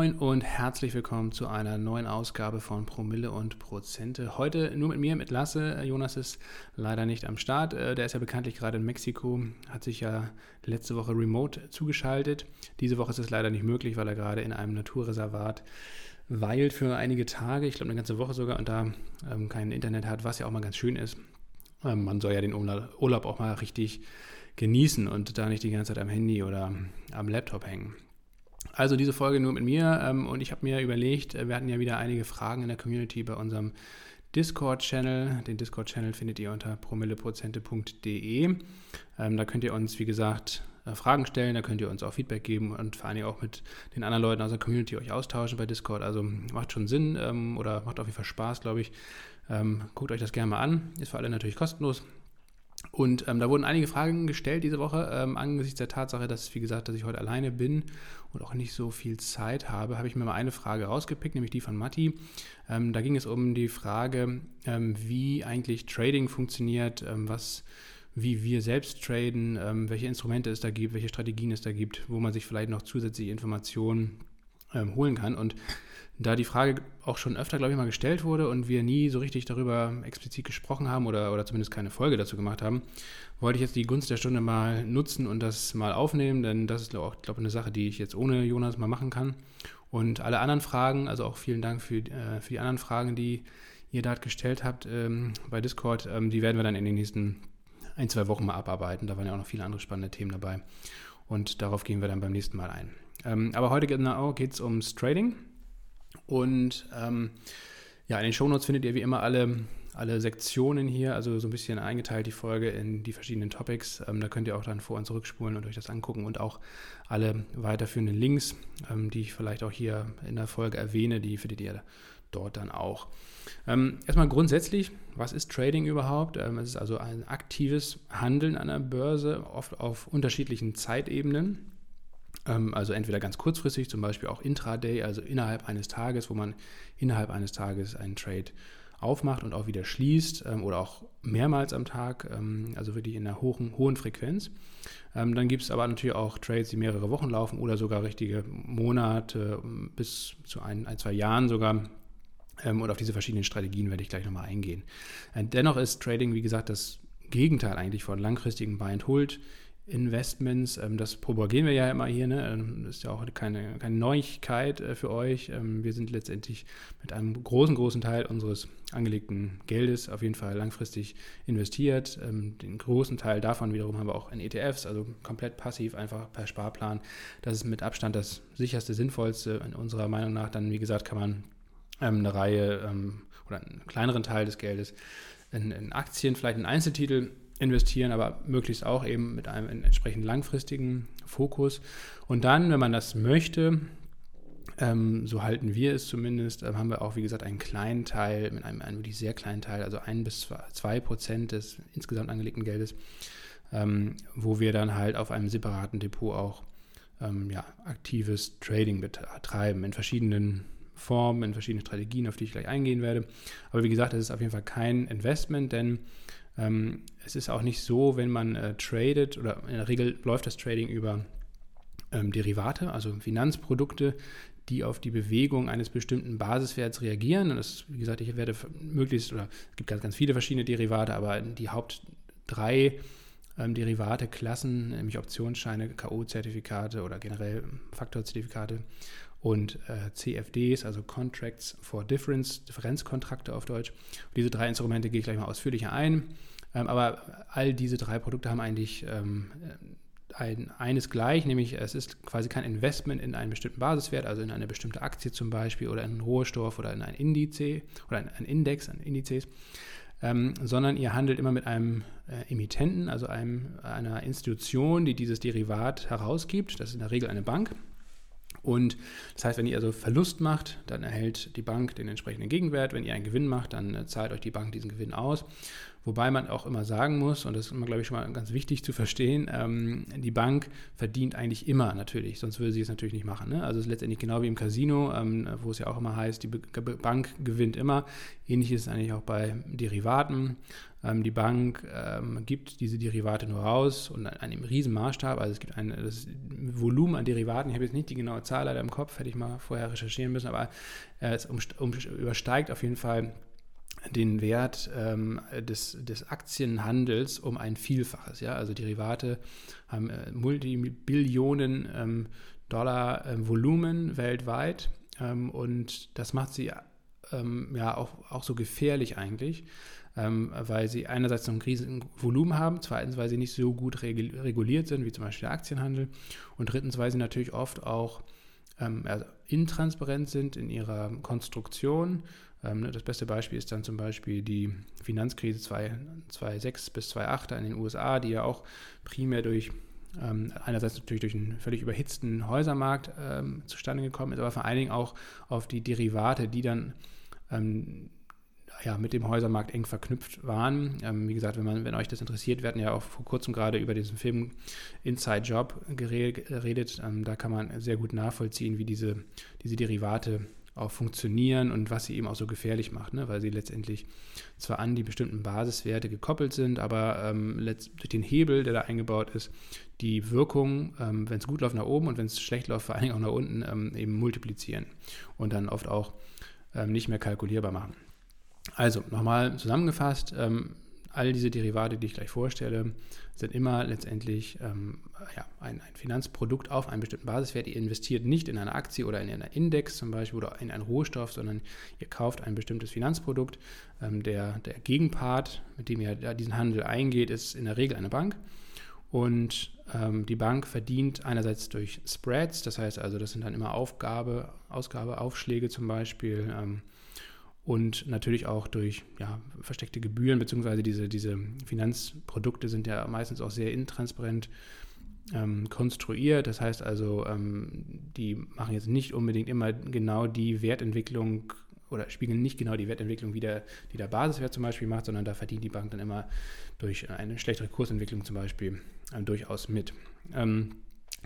Moin und herzlich willkommen zu einer neuen Ausgabe von Promille und Prozente. Heute nur mit mir, mit Lasse. Jonas ist leider nicht am Start. Äh, der ist ja bekanntlich gerade in Mexiko, hat sich ja letzte Woche remote zugeschaltet. Diese Woche ist es leider nicht möglich, weil er gerade in einem Naturreservat weilt für einige Tage, ich glaube eine ganze Woche sogar, und da ähm, kein Internet hat, was ja auch mal ganz schön ist. Ähm, man soll ja den Urlaub auch mal richtig genießen und da nicht die ganze Zeit am Handy oder am Laptop hängen. Also diese Folge nur mit mir ähm, und ich habe mir überlegt, äh, wir hatten ja wieder einige Fragen in der Community bei unserem Discord-Channel. Den Discord-Channel findet ihr unter promilleprozente.de. Ähm, da könnt ihr uns, wie gesagt, äh, Fragen stellen, da könnt ihr uns auch Feedback geben und vor allem auch mit den anderen Leuten aus der Community euch austauschen bei Discord. Also macht schon Sinn ähm, oder macht auf jeden Fall Spaß, glaube ich. Ähm, guckt euch das gerne mal an. Ist für alle natürlich kostenlos. Und ähm, da wurden einige Fragen gestellt diese Woche. Ähm, angesichts der Tatsache, dass, wie gesagt, dass ich heute alleine bin und auch nicht so viel Zeit habe, habe ich mir mal eine Frage rausgepickt, nämlich die von Matti. Ähm, da ging es um die Frage, ähm, wie eigentlich Trading funktioniert, ähm, was, wie wir selbst traden, ähm, welche Instrumente es da gibt, welche Strategien es da gibt, wo man sich vielleicht noch zusätzliche Informationen holen kann. Und da die Frage auch schon öfter, glaube ich, mal gestellt wurde und wir nie so richtig darüber explizit gesprochen haben oder, oder zumindest keine Folge dazu gemacht haben, wollte ich jetzt die Gunst der Stunde mal nutzen und das mal aufnehmen, denn das ist auch, glaube ich, eine Sache, die ich jetzt ohne Jonas mal machen kann. Und alle anderen Fragen, also auch vielen Dank für, äh, für die anderen Fragen, die ihr da gestellt habt ähm, bei Discord, ähm, die werden wir dann in den nächsten ein, zwei Wochen mal abarbeiten. Da waren ja auch noch viele andere spannende Themen dabei. Und darauf gehen wir dann beim nächsten Mal ein. Ähm, aber heute genau geht es ums Trading. Und ähm, ja, in den Shownotes findet ihr wie immer alle, alle Sektionen hier, also so ein bisschen eingeteilt die Folge in die verschiedenen Topics. Ähm, da könnt ihr auch dann vor- und zurückspulen und euch das angucken und auch alle weiterführenden Links, ähm, die ich vielleicht auch hier in der Folge erwähne, die findet ihr dort dann auch. Ähm, erstmal grundsätzlich, was ist Trading überhaupt? Ähm, es ist also ein aktives Handeln an der Börse, oft auf unterschiedlichen Zeitebenen. Ähm, also entweder ganz kurzfristig, zum Beispiel auch intraday, also innerhalb eines Tages, wo man innerhalb eines Tages einen Trade aufmacht und auch wieder schließt ähm, oder auch mehrmals am Tag, ähm, also wirklich in einer hohen, hohen Frequenz. dann gibt es aber natürlich auch Trades, die mehrere Wochen laufen oder sogar richtige Monate bis zu ein, ein zwei Jahren sogar. und auf diese verschiedenen Strategien werde ich gleich nochmal eingehen. Äh, dennoch ist Trading, wie gesagt, das Gegenteil eigentlich von langfristigen Buy-and-Hold Investments. Ähm, das propagieren wir ja immer hier. Ne? Ähm, das ist ja auch keine, keine Neuigkeit äh, für euch. Ähm, wir sind letztendlich mit einem großen, großen Teil unseres angelegten Geldes auf jeden Fall langfristig investiert. Den großen Teil davon wiederum haben wir auch in ETFs, also komplett passiv, einfach per Sparplan. Das ist mit Abstand das sicherste, sinnvollste. In unserer Meinung nach dann, wie gesagt, kann man eine Reihe oder einen kleineren Teil des Geldes in, in Aktien, vielleicht in Einzeltitel investieren, aber möglichst auch eben mit einem entsprechend langfristigen Fokus. Und dann, wenn man das möchte, ähm, so halten wir es zumindest, äh, haben wir auch, wie gesagt, einen kleinen Teil, mit einem, einem wirklich sehr kleinen Teil, also ein bis zwei Prozent des insgesamt angelegten Geldes, ähm, wo wir dann halt auf einem separaten Depot auch ähm, ja, aktives Trading betreiben in verschiedenen Formen, in verschiedenen Strategien, auf die ich gleich eingehen werde. Aber wie gesagt, es ist auf jeden Fall kein Investment, denn ähm, es ist auch nicht so, wenn man äh, tradet oder in der Regel läuft das Trading über ähm, Derivate, also Finanzprodukte, die auf die Bewegung eines bestimmten Basiswerts reagieren. Und das, wie gesagt, ich werde möglichst, oder es gibt ganz, ganz viele verschiedene Derivate, aber die Haupt drei ähm, Derivate, Klassen, nämlich Optionsscheine, K.O.-Zertifikate oder generell Faktorzertifikate und äh, CFDs, also Contracts for Difference, Differenzkontrakte auf Deutsch. Und diese drei Instrumente gehe ich gleich mal ausführlicher ein. Ähm, aber all diese drei Produkte haben eigentlich ähm, ein, eines gleich, nämlich es ist quasi kein Investment in einen bestimmten Basiswert, also in eine bestimmte Aktie zum Beispiel oder in einen Rohstoff oder in ein Indiz oder ein Index, ein Indizes, ähm, sondern ihr handelt immer mit einem äh, Emittenten, also einem, einer Institution, die dieses Derivat herausgibt. Das ist in der Regel eine Bank. Und das heißt, wenn ihr also Verlust macht, dann erhält die Bank den entsprechenden Gegenwert. Wenn ihr einen Gewinn macht, dann äh, zahlt euch die Bank diesen Gewinn aus. Wobei man auch immer sagen muss, und das ist immer, glaube ich, schon mal ganz wichtig zu verstehen, ähm, die Bank verdient eigentlich immer natürlich, sonst würde sie es natürlich nicht machen. Ne? Also es ist letztendlich genau wie im Casino, ähm, wo es ja auch immer heißt, die Bank gewinnt immer. Ähnlich ist es eigentlich auch bei Derivaten. Ähm, die Bank ähm, gibt diese Derivate nur raus und an einem riesen Maßstab. Also es gibt ein das Volumen an Derivaten, ich habe jetzt nicht die genaue Zahl leider im Kopf, hätte ich mal vorher recherchieren müssen, aber äh, es um, um, übersteigt auf jeden Fall den Wert ähm, des, des Aktienhandels um ein Vielfaches. Ja? Also Derivate haben äh, Multibillionen ähm, Dollar äh, Volumen weltweit ähm, und das macht sie ähm, ja auch, auch so gefährlich eigentlich, ähm, weil sie einerseits noch ein riesiges Volumen haben, zweitens, weil sie nicht so gut reguliert sind, wie zum Beispiel der Aktienhandel und drittens, weil sie natürlich oft auch also intransparent sind in ihrer Konstruktion das beste Beispiel ist dann zum Beispiel die Finanzkrise 2006 bis 2008 in den USA, die ja auch primär durch ähm, einerseits natürlich durch einen völlig überhitzten Häusermarkt ähm, zustande gekommen ist, aber vor allen Dingen auch auf die Derivate, die dann ähm, ja, mit dem Häusermarkt eng verknüpft waren. Ähm, wie gesagt, wenn, man, wenn euch das interessiert, wir hatten ja auch vor kurzem gerade über diesen Film Inside Job geredet. Ähm, da kann man sehr gut nachvollziehen, wie diese, diese Derivate auch funktionieren und was sie eben auch so gefährlich macht, ne? weil sie letztendlich zwar an die bestimmten Basiswerte gekoppelt sind, aber ähm, durch den Hebel, der da eingebaut ist, die Wirkung, ähm, wenn es gut läuft, nach oben und wenn es schlecht läuft, vor allen Dingen auch nach unten, ähm, eben multiplizieren und dann oft auch ähm, nicht mehr kalkulierbar machen. Also nochmal zusammengefasst, ähm, all diese Derivate, die ich gleich vorstelle, sind immer letztendlich ähm, ja, ein, ein, Finanzprodukt auf einen bestimmten Basiswert. Ihr investiert nicht in eine Aktie oder in einen Index zum Beispiel oder in einen Rohstoff, sondern ihr kauft ein bestimmtes Finanzprodukt. Ähm, der, der Gegenpart, mit dem ihr diesen Handel eingeht, ist in der Regel eine Bank. Und ähm, die Bank verdient einerseits durch Spreads, das heißt also, das sind dann immer Aufgabe, Ausgabeaufschläge zum Beispiel. Ähm, und natürlich auch durch ja, versteckte Gebühren, beziehungsweise diese, diese Finanzprodukte sind ja meistens auch sehr intransparent ähm, konstruiert. Das heißt also, ähm, die machen jetzt nicht unbedingt immer genau die Wertentwicklung oder spiegeln nicht genau die Wertentwicklung wieder, die der Basiswert zum Beispiel macht, sondern da verdient die Bank dann immer durch eine schlechtere Kursentwicklung zum Beispiel äh, durchaus mit. Ähm,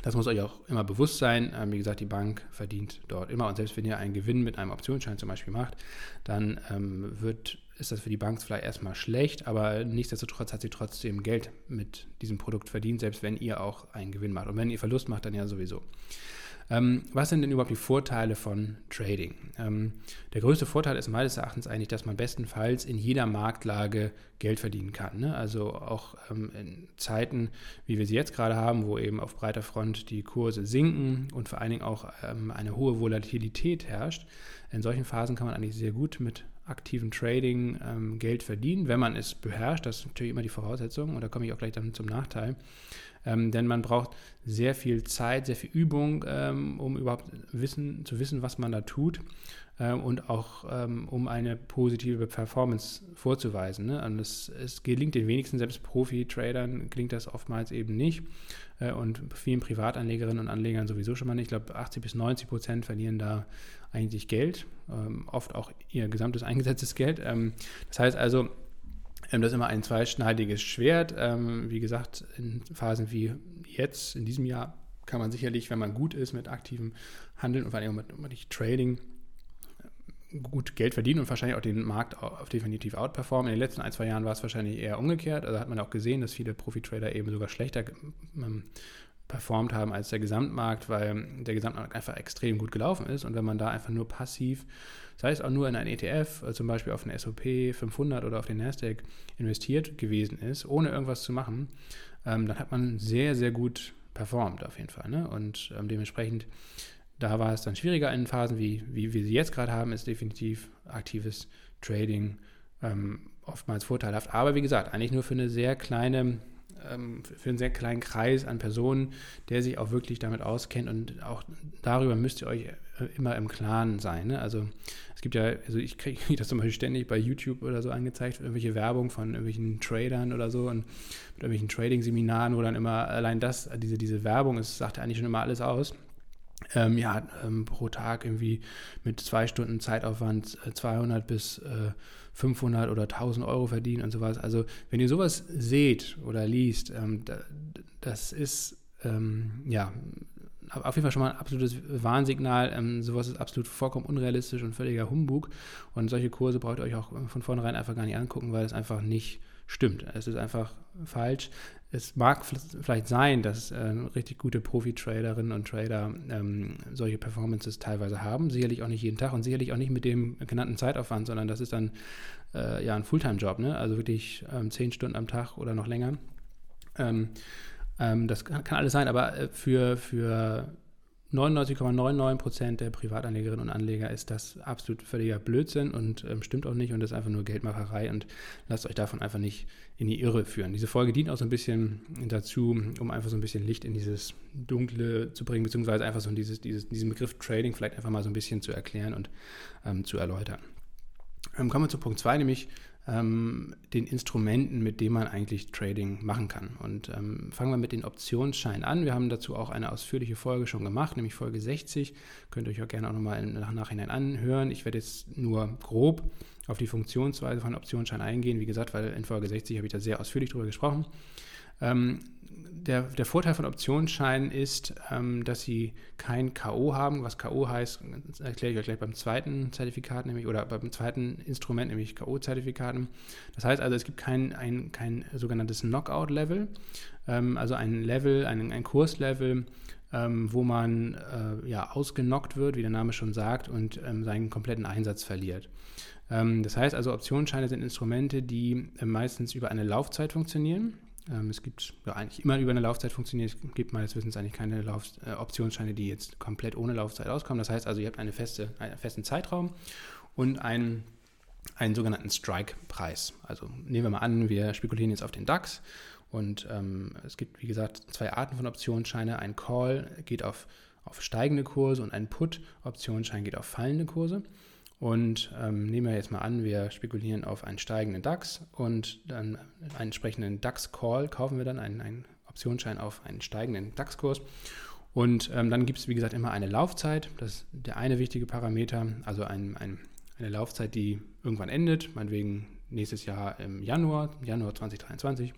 das muss euch auch immer bewusst sein. Ähm, wie gesagt, die Bank verdient dort immer. Und selbst wenn ihr einen Gewinn mit einem Optionsschein zum Beispiel macht, dann ähm, wird, ist das für die Bank vielleicht erstmal schlecht, aber nichtsdestotrotz hat sie trotzdem Geld mit diesem Produkt verdient, selbst wenn ihr auch einen Gewinn macht. Und wenn ihr Verlust macht, dann ja sowieso. Ähm, was sind denn überhaupt die Vorteile von Trading? Ähm, der größte Vorteil ist meines Erachtens eigentlich, dass man bestenfalls in jeder Marktlage Geld verdienen kann. Ne? Also auch ähm, in Zeiten, wie wir sie jetzt gerade haben, wo eben auf breiter Front die Kurse sinken und vor allen Dingen auch ähm, eine hohe Volatilität herrscht. In solchen Phasen kann man eigentlich sehr gut mit aktiven Trading ähm, Geld verdienen, wenn man es beherrscht. Das ist natürlich immer die Voraussetzung und da komme ich auch gleich dann zum Nachteil. Ähm, denn man braucht sehr viel Zeit, sehr viel Übung, ähm, um überhaupt wissen, zu wissen, was man da tut ähm, und auch ähm, um eine positive Performance vorzuweisen. Ne? Und es, es gelingt den wenigsten, selbst Profi-Tradern gelingt das oftmals eben nicht äh, und vielen Privatanlegerinnen und Anlegern sowieso schon mal nicht. Ich glaube, 80 bis 90 Prozent verlieren da eigentlich Geld, ähm, oft auch ihr gesamtes eingesetztes Geld. Ähm, das heißt also, ähm, das ist immer ein zweischneidiges Schwert. Ähm, wie gesagt, in Phasen wie jetzt, in diesem Jahr, kann man sicherlich, wenn man gut ist mit aktivem Handeln und vor allem mit, mit Trading, gut Geld verdienen und wahrscheinlich auch den Markt definitiv outperformen. In den letzten ein, zwei Jahren war es wahrscheinlich eher umgekehrt. Also hat man auch gesehen, dass viele Profi-Trader eben sogar schlechter performt haben als der Gesamtmarkt, weil der Gesamtmarkt einfach extrem gut gelaufen ist. Und wenn man da einfach nur passiv, sei es auch nur in ein ETF, äh, zum Beispiel auf den SOP 500 oder auf den Nasdaq investiert gewesen ist, ohne irgendwas zu machen, ähm, dann hat man sehr, sehr gut performt auf jeden Fall. Ne? Und ähm, dementsprechend, da war es dann schwieriger in Phasen, wie, wie wir sie jetzt gerade haben, ist definitiv aktives Trading ähm, oftmals vorteilhaft. Aber wie gesagt, eigentlich nur für eine sehr kleine ähm, für einen sehr kleinen Kreis an Personen, der sich auch wirklich damit auskennt und auch darüber müsst ihr euch äh, immer im Klaren sein. Ne? Also es gibt ja, also ich kriege das zum Beispiel ständig bei YouTube oder so angezeigt, irgendwelche Werbung von irgendwelchen Tradern oder so und mit irgendwelchen Trading-Seminaren, wo dann immer allein das, diese, diese Werbung ist, sagt ja eigentlich schon immer alles aus. Ähm, ja, ähm, pro Tag irgendwie mit zwei Stunden Zeitaufwand 200 äh, bis äh, 500 oder 1000 Euro verdienen und sowas. Also wenn ihr sowas seht oder liest, ähm, da, das ist ähm, ja auf jeden Fall schon mal ein absolutes Warnsignal. Ähm, sowas ist absolut vollkommen unrealistisch und völliger Humbug. Und solche Kurse braucht ihr euch auch von vornherein einfach gar nicht angucken, weil es einfach nicht stimmt. Es ist einfach falsch. Es mag vielleicht sein, dass äh, richtig gute Profi-Traderinnen und Trader ähm, solche Performances teilweise haben. Sicherlich auch nicht jeden Tag und sicherlich auch nicht mit dem genannten Zeitaufwand, sondern das ist dann äh, ja ein Fulltime-Job, ne? also wirklich ähm, zehn Stunden am Tag oder noch länger. Ähm, ähm, das kann, kann, alles sein, aber äh, für, für 99,99 Prozent der Privatanlegerinnen und Anleger ist das absolut völliger Blödsinn und ähm, stimmt auch nicht und ist einfach nur Geldmacherei und lasst euch davon einfach nicht in die Irre führen. Diese Folge dient auch so ein bisschen dazu, um einfach so ein bisschen Licht in dieses Dunkle zu bringen, beziehungsweise einfach so dieses, dieses, diesen Begriff Trading vielleicht einfach mal so ein bisschen zu erklären und ähm, zu erläutern. Ähm, kommen wir zu Punkt 2, nämlich ähm, den Instrumenten, mit denen man eigentlich Trading machen kann. Und ähm, fangen wir mit den Optionsscheinen an. Wir haben dazu auch eine ausführliche Folge schon gemacht, nämlich Folge 60. Könnt ihr euch auch gerne auch nochmal im Nachhinein anhören. Ich werde jetzt nur grob auf die Funktionsweise von Optionsscheinen eingehen. Wie gesagt, weil in Folge 60 habe ich da sehr ausführlich drüber gesprochen. Ähm, der, der, Vorteil von Optionsscheinen ist, ähm, dass sie kein K.O. haben. Was K.O. heißt, erkläre ich euch gleich beim zweiten Zertifikat, nämlich oder beim zweiten Instrument, nämlich K.O.-Zertifikaten. Das heißt also, es gibt kein, ein, kein sogenanntes Knockout-Level, ähm, also ein Level, ein, ein Kurslevel, ähm, wo man äh, ja ausgenockt wird, wie der Name schon sagt, und ähm, seinen kompletten Einsatz verliert. Ähm, das heißt also, Optionsscheine sind Instrumente, die äh, meistens über eine Laufzeit funktionieren. Ähm, es gibt ja eigentlich immer über eine Laufzeit funktioniert. Es gibt meines Wissens eigentlich keine Lauf äh, Optionsscheine, die jetzt komplett ohne Laufzeit auskommen. Das heißt also, ihr habt eine feste, einen festen Zeitraum und einen, einen sogenannten Strike-Preis. Also nehmen wir mal an, wir spekulieren jetzt auf den DAX und ähm, es gibt, wie gesagt, zwei Arten von Optionsscheine. Ein Call geht auf, auf steigende Kurse und ein Put-Optionsschein geht auf fallende Kurse. Und ähm, nehmen wir jetzt mal an, wir spekulieren auf einen steigenden DAX und dann einen entsprechenden DAX-Call kaufen wir dann einen, einen Optionsschein auf einen steigenden DAX-Kurs. Und ähm, dann gibt es, wie gesagt, immer eine Laufzeit. Das ist der eine wichtige Parameter, also ein, ein, eine Laufzeit, die irgendwann endet, meinetwegen nächstes Jahr im Januar, Januar 2023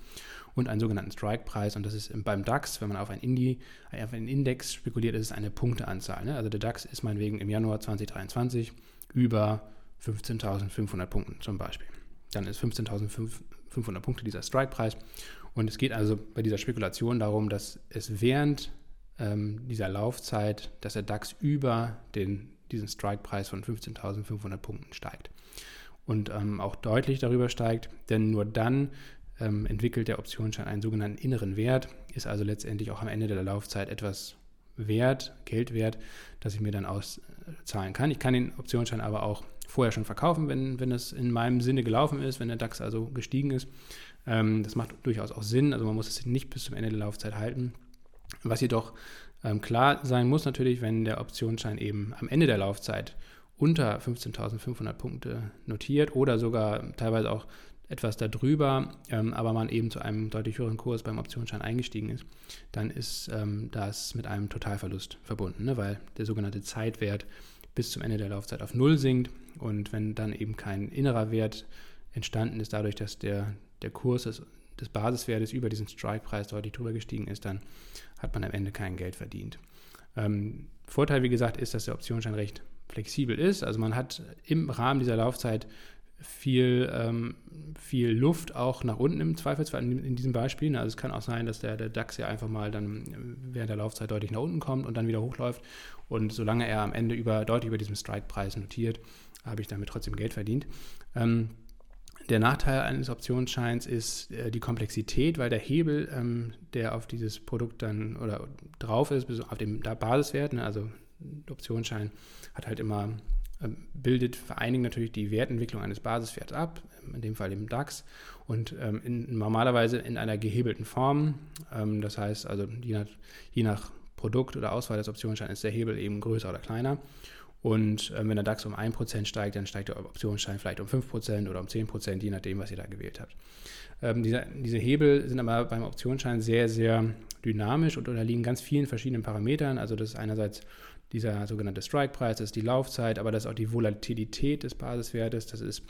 und einen sogenannten Strike-Preis. Und das ist beim DAX, wenn man auf einen, Indi, auf einen Index spekuliert, ist es eine Punkteanzahl. Ne? Also der DAX ist meinetwegen im Januar 2023 über 15.500 Punkten zum Beispiel. Dann ist 15.500 Punkte dieser Strike-Preis. Und es geht also bei dieser Spekulation darum, dass es während ähm, dieser Laufzeit, dass der DAX über den, diesen Strike-Preis von 15.500 Punkten steigt. Und ähm, auch deutlich darüber steigt, denn nur dann ähm, entwickelt der Optionsschein einen sogenannten inneren Wert, ist also letztendlich auch am Ende der Laufzeit etwas wert, Geld wert, das ich mir dann auszahlen kann. Ich kann den Optionsschein aber auch vorher schon verkaufen, wenn, wenn es in meinem Sinne gelaufen ist, wenn der DAX also gestiegen ist. Ähm, das macht durchaus auch Sinn, also man muss es nicht bis zum Ende der Laufzeit halten. Was jedoch ähm, klar sein muss natürlich, wenn der Optionsschein eben am Ende der Laufzeit unter 15.500 Punkte notiert oder sogar teilweise auch etwas darüber, ähm, aber man eben zu einem deutlich höheren Kurs beim Optionsschein eingestiegen ist, dann ist ähm, das mit einem Totalverlust verbunden, ne? weil der sogenannte Zeitwert bis zum Ende der Laufzeit auf Null sinkt und wenn dann eben kein innerer Wert entstanden ist, dadurch, dass der, der Kurs des, des Basiswertes über diesen Strike-Preis deutlich drüber gestiegen ist, dann hat man am Ende kein Geld verdient. Ähm, Vorteil, wie gesagt, ist, dass der Optionsschein recht flexibel ist. Also man hat im Rahmen dieser Laufzeit viel, ähm, viel Luft auch nach unten im Zweifelsfall in, in diesen Beispielen. Also es kann auch sein, dass der, der DAX ja einfach mal dann während der Laufzeit deutlich nach unten kommt und dann wieder hochläuft. Und solange er am Ende über, deutlich über diesem Strike-Preis notiert, habe ich damit trotzdem Geld verdient. Ähm, der Nachteil eines Optionsscheins ist äh, die Komplexität, weil der Hebel, ähm, der auf dieses Produkt dann oder drauf ist, auf dem Basiswert, ne, also Optionsschein hat halt immer ähm, bildet Dingen natürlich die Wertentwicklung eines Basiswerts ab, in dem Fall im DAX, und ähm, in, normalerweise in einer gehebelten Form. Ähm, das heißt also, je nach, je nach, Produkt oder Auswahl des Optionsscheins ist der Hebel eben größer oder kleiner. Und wenn der DAX um 1% steigt, dann steigt der Optionsschein vielleicht um 5% oder um 10%, je nachdem, was ihr da gewählt habt. Ähm, diese, diese Hebel sind aber beim Optionsschein sehr, sehr dynamisch und unterliegen ganz vielen verschiedenen Parametern. Also das ist einerseits dieser sogenannte Strike-Preis, das ist die Laufzeit, aber das ist auch die Volatilität des Basiswertes, das ist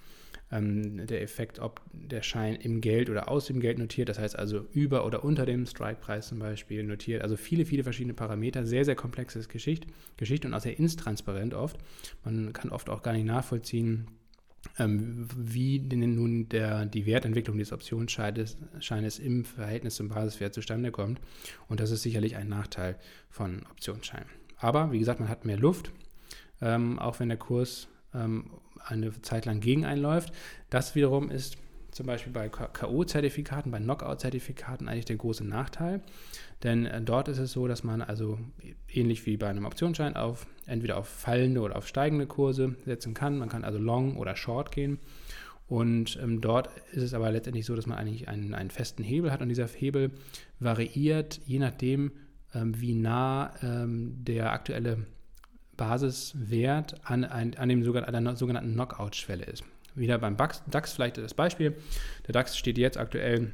ähm, der Effekt, ob der Schein im Geld oder aus dem Geld notiert, das heißt also über oder unter dem Strike-Preis zum Beispiel notiert. Also viele, viele verschiedene Parameter, sehr, sehr komplexes Geschicht, Geschichte und auch sehr intransparent oft. Man kann oft auch gar nicht nachvollziehen, ähm, wie denn nun der, die Wertentwicklung des Optionsscheines im Verhältnis zum Basiswert zustande kommt. Und das ist sicherlich ein Nachteil von Optionsscheinen. Aber wie gesagt, man hat mehr Luft, ähm, auch wenn der Kurs ähm, eine Zeit lang gegen einläuft. Das wiederum ist zum Beispiel bei K.O.-Zertifikaten, bei Knockout-Zertifikaten eigentlich der große Nachteil. Denn äh, dort ist es so, dass man also ähnlich wie bei einem Optionsschein auf entweder auf fallende oder auf steigende Kurse setzen kann. Man kann also long oder short gehen. Und ähm, dort ist es aber letztendlich so, dass man eigentlich einen, einen festen Hebel hat und dieser Hebel variiert je nachdem, wie nah ähm, der aktuelle Basiswert an, an, an, dem sogenannten, an der sogenannten Knockout-Schwelle ist. Wieder beim DAX vielleicht das Beispiel. Der DAX steht jetzt aktuell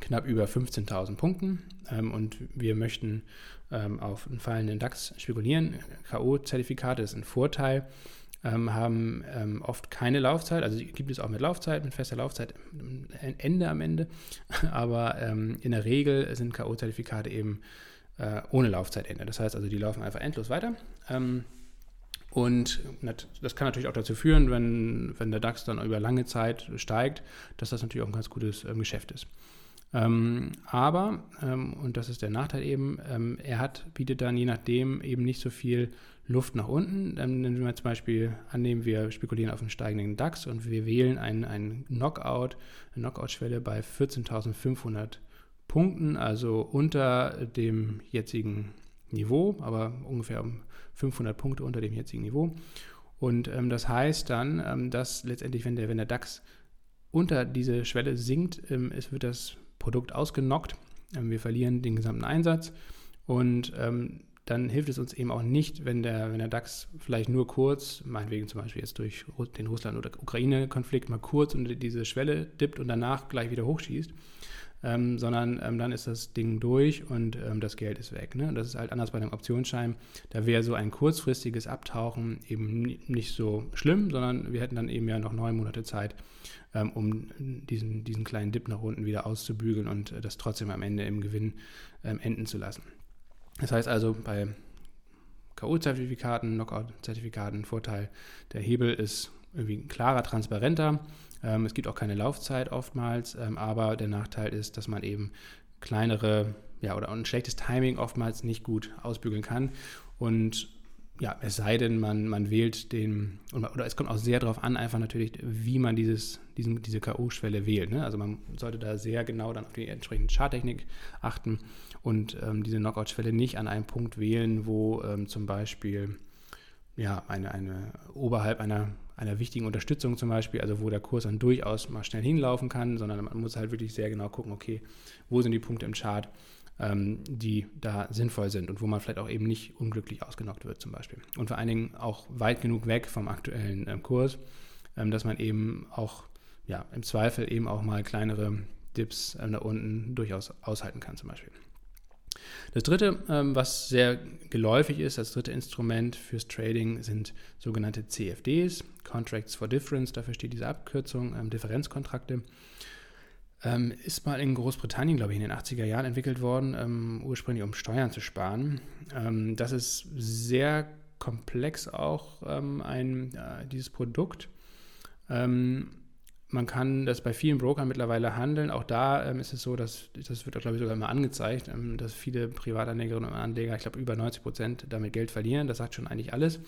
knapp über 15.000 Punkten ähm, und wir möchten ähm, auf einen fallenden DAX spekulieren. K.O.-Zertifikate ist ein Vorteil, ähm, haben ähm, oft keine Laufzeit, also gibt es auch mit Laufzeit, mit fester Laufzeit, Ende am Ende, aber ähm, in der Regel sind K.O.-Zertifikate eben äh, ohne Laufzeitende. Das heißt also, die laufen einfach endlos weiter. Ähm, und das kann natürlich auch dazu führen, wenn, wenn der DAX dann über lange Zeit steigt, dass das natürlich auch ein ganz gutes ähm, Geschäft ist. Ähm, aber, ähm, und das ist der Nachteil eben, ähm, er hat, bietet dann je nachdem eben nicht so viel Luft nach unten. Dann wenn wir zum Beispiel annehmen, wir spekulieren auf einen steigenden DAX und wir wählen einen, Knockout, eine Knockout-Schwelle bei 14.500 Punkten, also unter dem jetzigen Niveau, aber ungefähr um 500 Punkte unter dem jetzigen Niveau. Und ähm, das heißt dann, ähm, dass letztendlich, wenn der, wenn der DAX unter diese Schwelle sinkt, ähm, es wird das Produkt ausgenockt. Ähm, wir verlieren den gesamten Einsatz und ähm, dann hilft es uns eben auch nicht, wenn der, wenn der DAX vielleicht nur kurz, meinetwegen zum Beispiel jetzt durch den Russland- oder Ukraine-Konflikt mal kurz unter diese Schwelle dippt und danach gleich wieder hochschießt, ähm, sondern ähm, dann ist das Ding durch und ähm, das Geld ist weg. Ne? Das ist halt anders bei einem Optionsschein. Da wäre so ein kurzfristiges Abtauchen eben nicht so schlimm, sondern wir hätten dann eben ja noch neun Monate Zeit, ähm, um diesen, diesen kleinen Dip nach unten wieder auszubügeln und äh, das trotzdem am Ende im Gewinn ähm, enden zu lassen. Das heißt also, bei K.O.-Zertifikaten, Knockout-Zertifikaten, Vorteil, der Hebel ist irgendwie klarer, transparenter. Ähm, es gibt auch keine Laufzeit oftmals, ähm, aber der Nachteil ist, dass man eben kleinere, ja, oder ein schlechtes Timing oftmals nicht gut ausbügeln kann. Und ja, es sei denn, man, man wählt den, oder es kommt auch sehr darauf an, einfach natürlich, wie man dieses, diesen, diese K.O.-Schwelle wählt. Ne? Also man sollte da sehr genau dann auf die entsprechende Charttechnik achten und ähm, diese Knockout-Schwelle nicht an einem Punkt wählen, wo ähm, zum Beispiel ja, eine, eine oberhalb einer einer wichtigen Unterstützung zum Beispiel, also wo der Kurs dann durchaus mal schnell hinlaufen kann, sondern man muss halt wirklich sehr genau gucken, okay, wo sind die Punkte im Chart, ähm, die da sinnvoll sind und wo man vielleicht auch eben nicht unglücklich ausgenockt wird zum Beispiel. Und vor allen Dingen auch weit genug weg vom aktuellen ähm, Kurs, ähm, dass man eben auch ja, im Zweifel eben auch mal kleinere Dips nach unten durchaus aushalten kann zum Beispiel. Das dritte, ähm, was sehr geläufig ist, das dritte Instrument fürs Trading sind sogenannte CFDs, Contracts for Difference, dafür steht diese Abkürzung, ähm, Differenzkontrakte. Ähm, ist mal in Großbritannien, glaube ich, in den 80er Jahren entwickelt worden, ursprünglich um Steuern zu sparen. Das ist sehr komplex auch ein, äh, dieses Produkt. Man kann das bei vielen Brokern mittlerweile handeln. Auch da ähm, ist es so, dass das wird, glaube ich, sogar immer angezeigt, ähm, dass viele Privatanlegerinnen und Anleger, ich glaube, über 90 Prozent damit Geld verlieren. Das sagt schon eigentlich alles.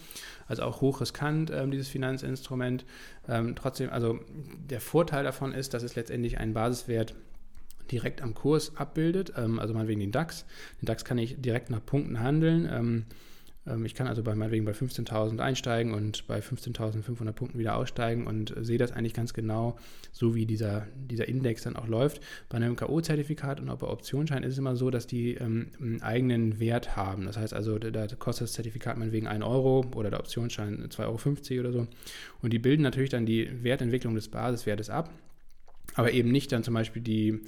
Also auch hochriskant, ähm, dieses Finanzinstrument. Ähm, trotzdem, also der Vorteil davon ist, dass es letztendlich einen Basiswert direkt am Kurs abbildet, ähm, also meinetwegen den DAX. Den DAX kann ich direkt nach Punkten handeln. Ähm, ich kann also bei meinetwegen bei 15.000 einsteigen und bei 15.500 Punkten wieder aussteigen und sehe das eigentlich ganz genau, so wie dieser, dieser Index dann auch läuft. Bei einem K.O.-Zertifikat und auch bei Optionsschein ist es immer so, dass die ähm, einen eigenen Wert haben. Das heißt also, da, da kostet das Zertifikat meinetwegen 1 Euro oder der Optionsschein 2,50 Euro oder so. Und die bilden natürlich dann die Wertentwicklung des Basiswertes ab, aber eben nicht dann zum Beispiel die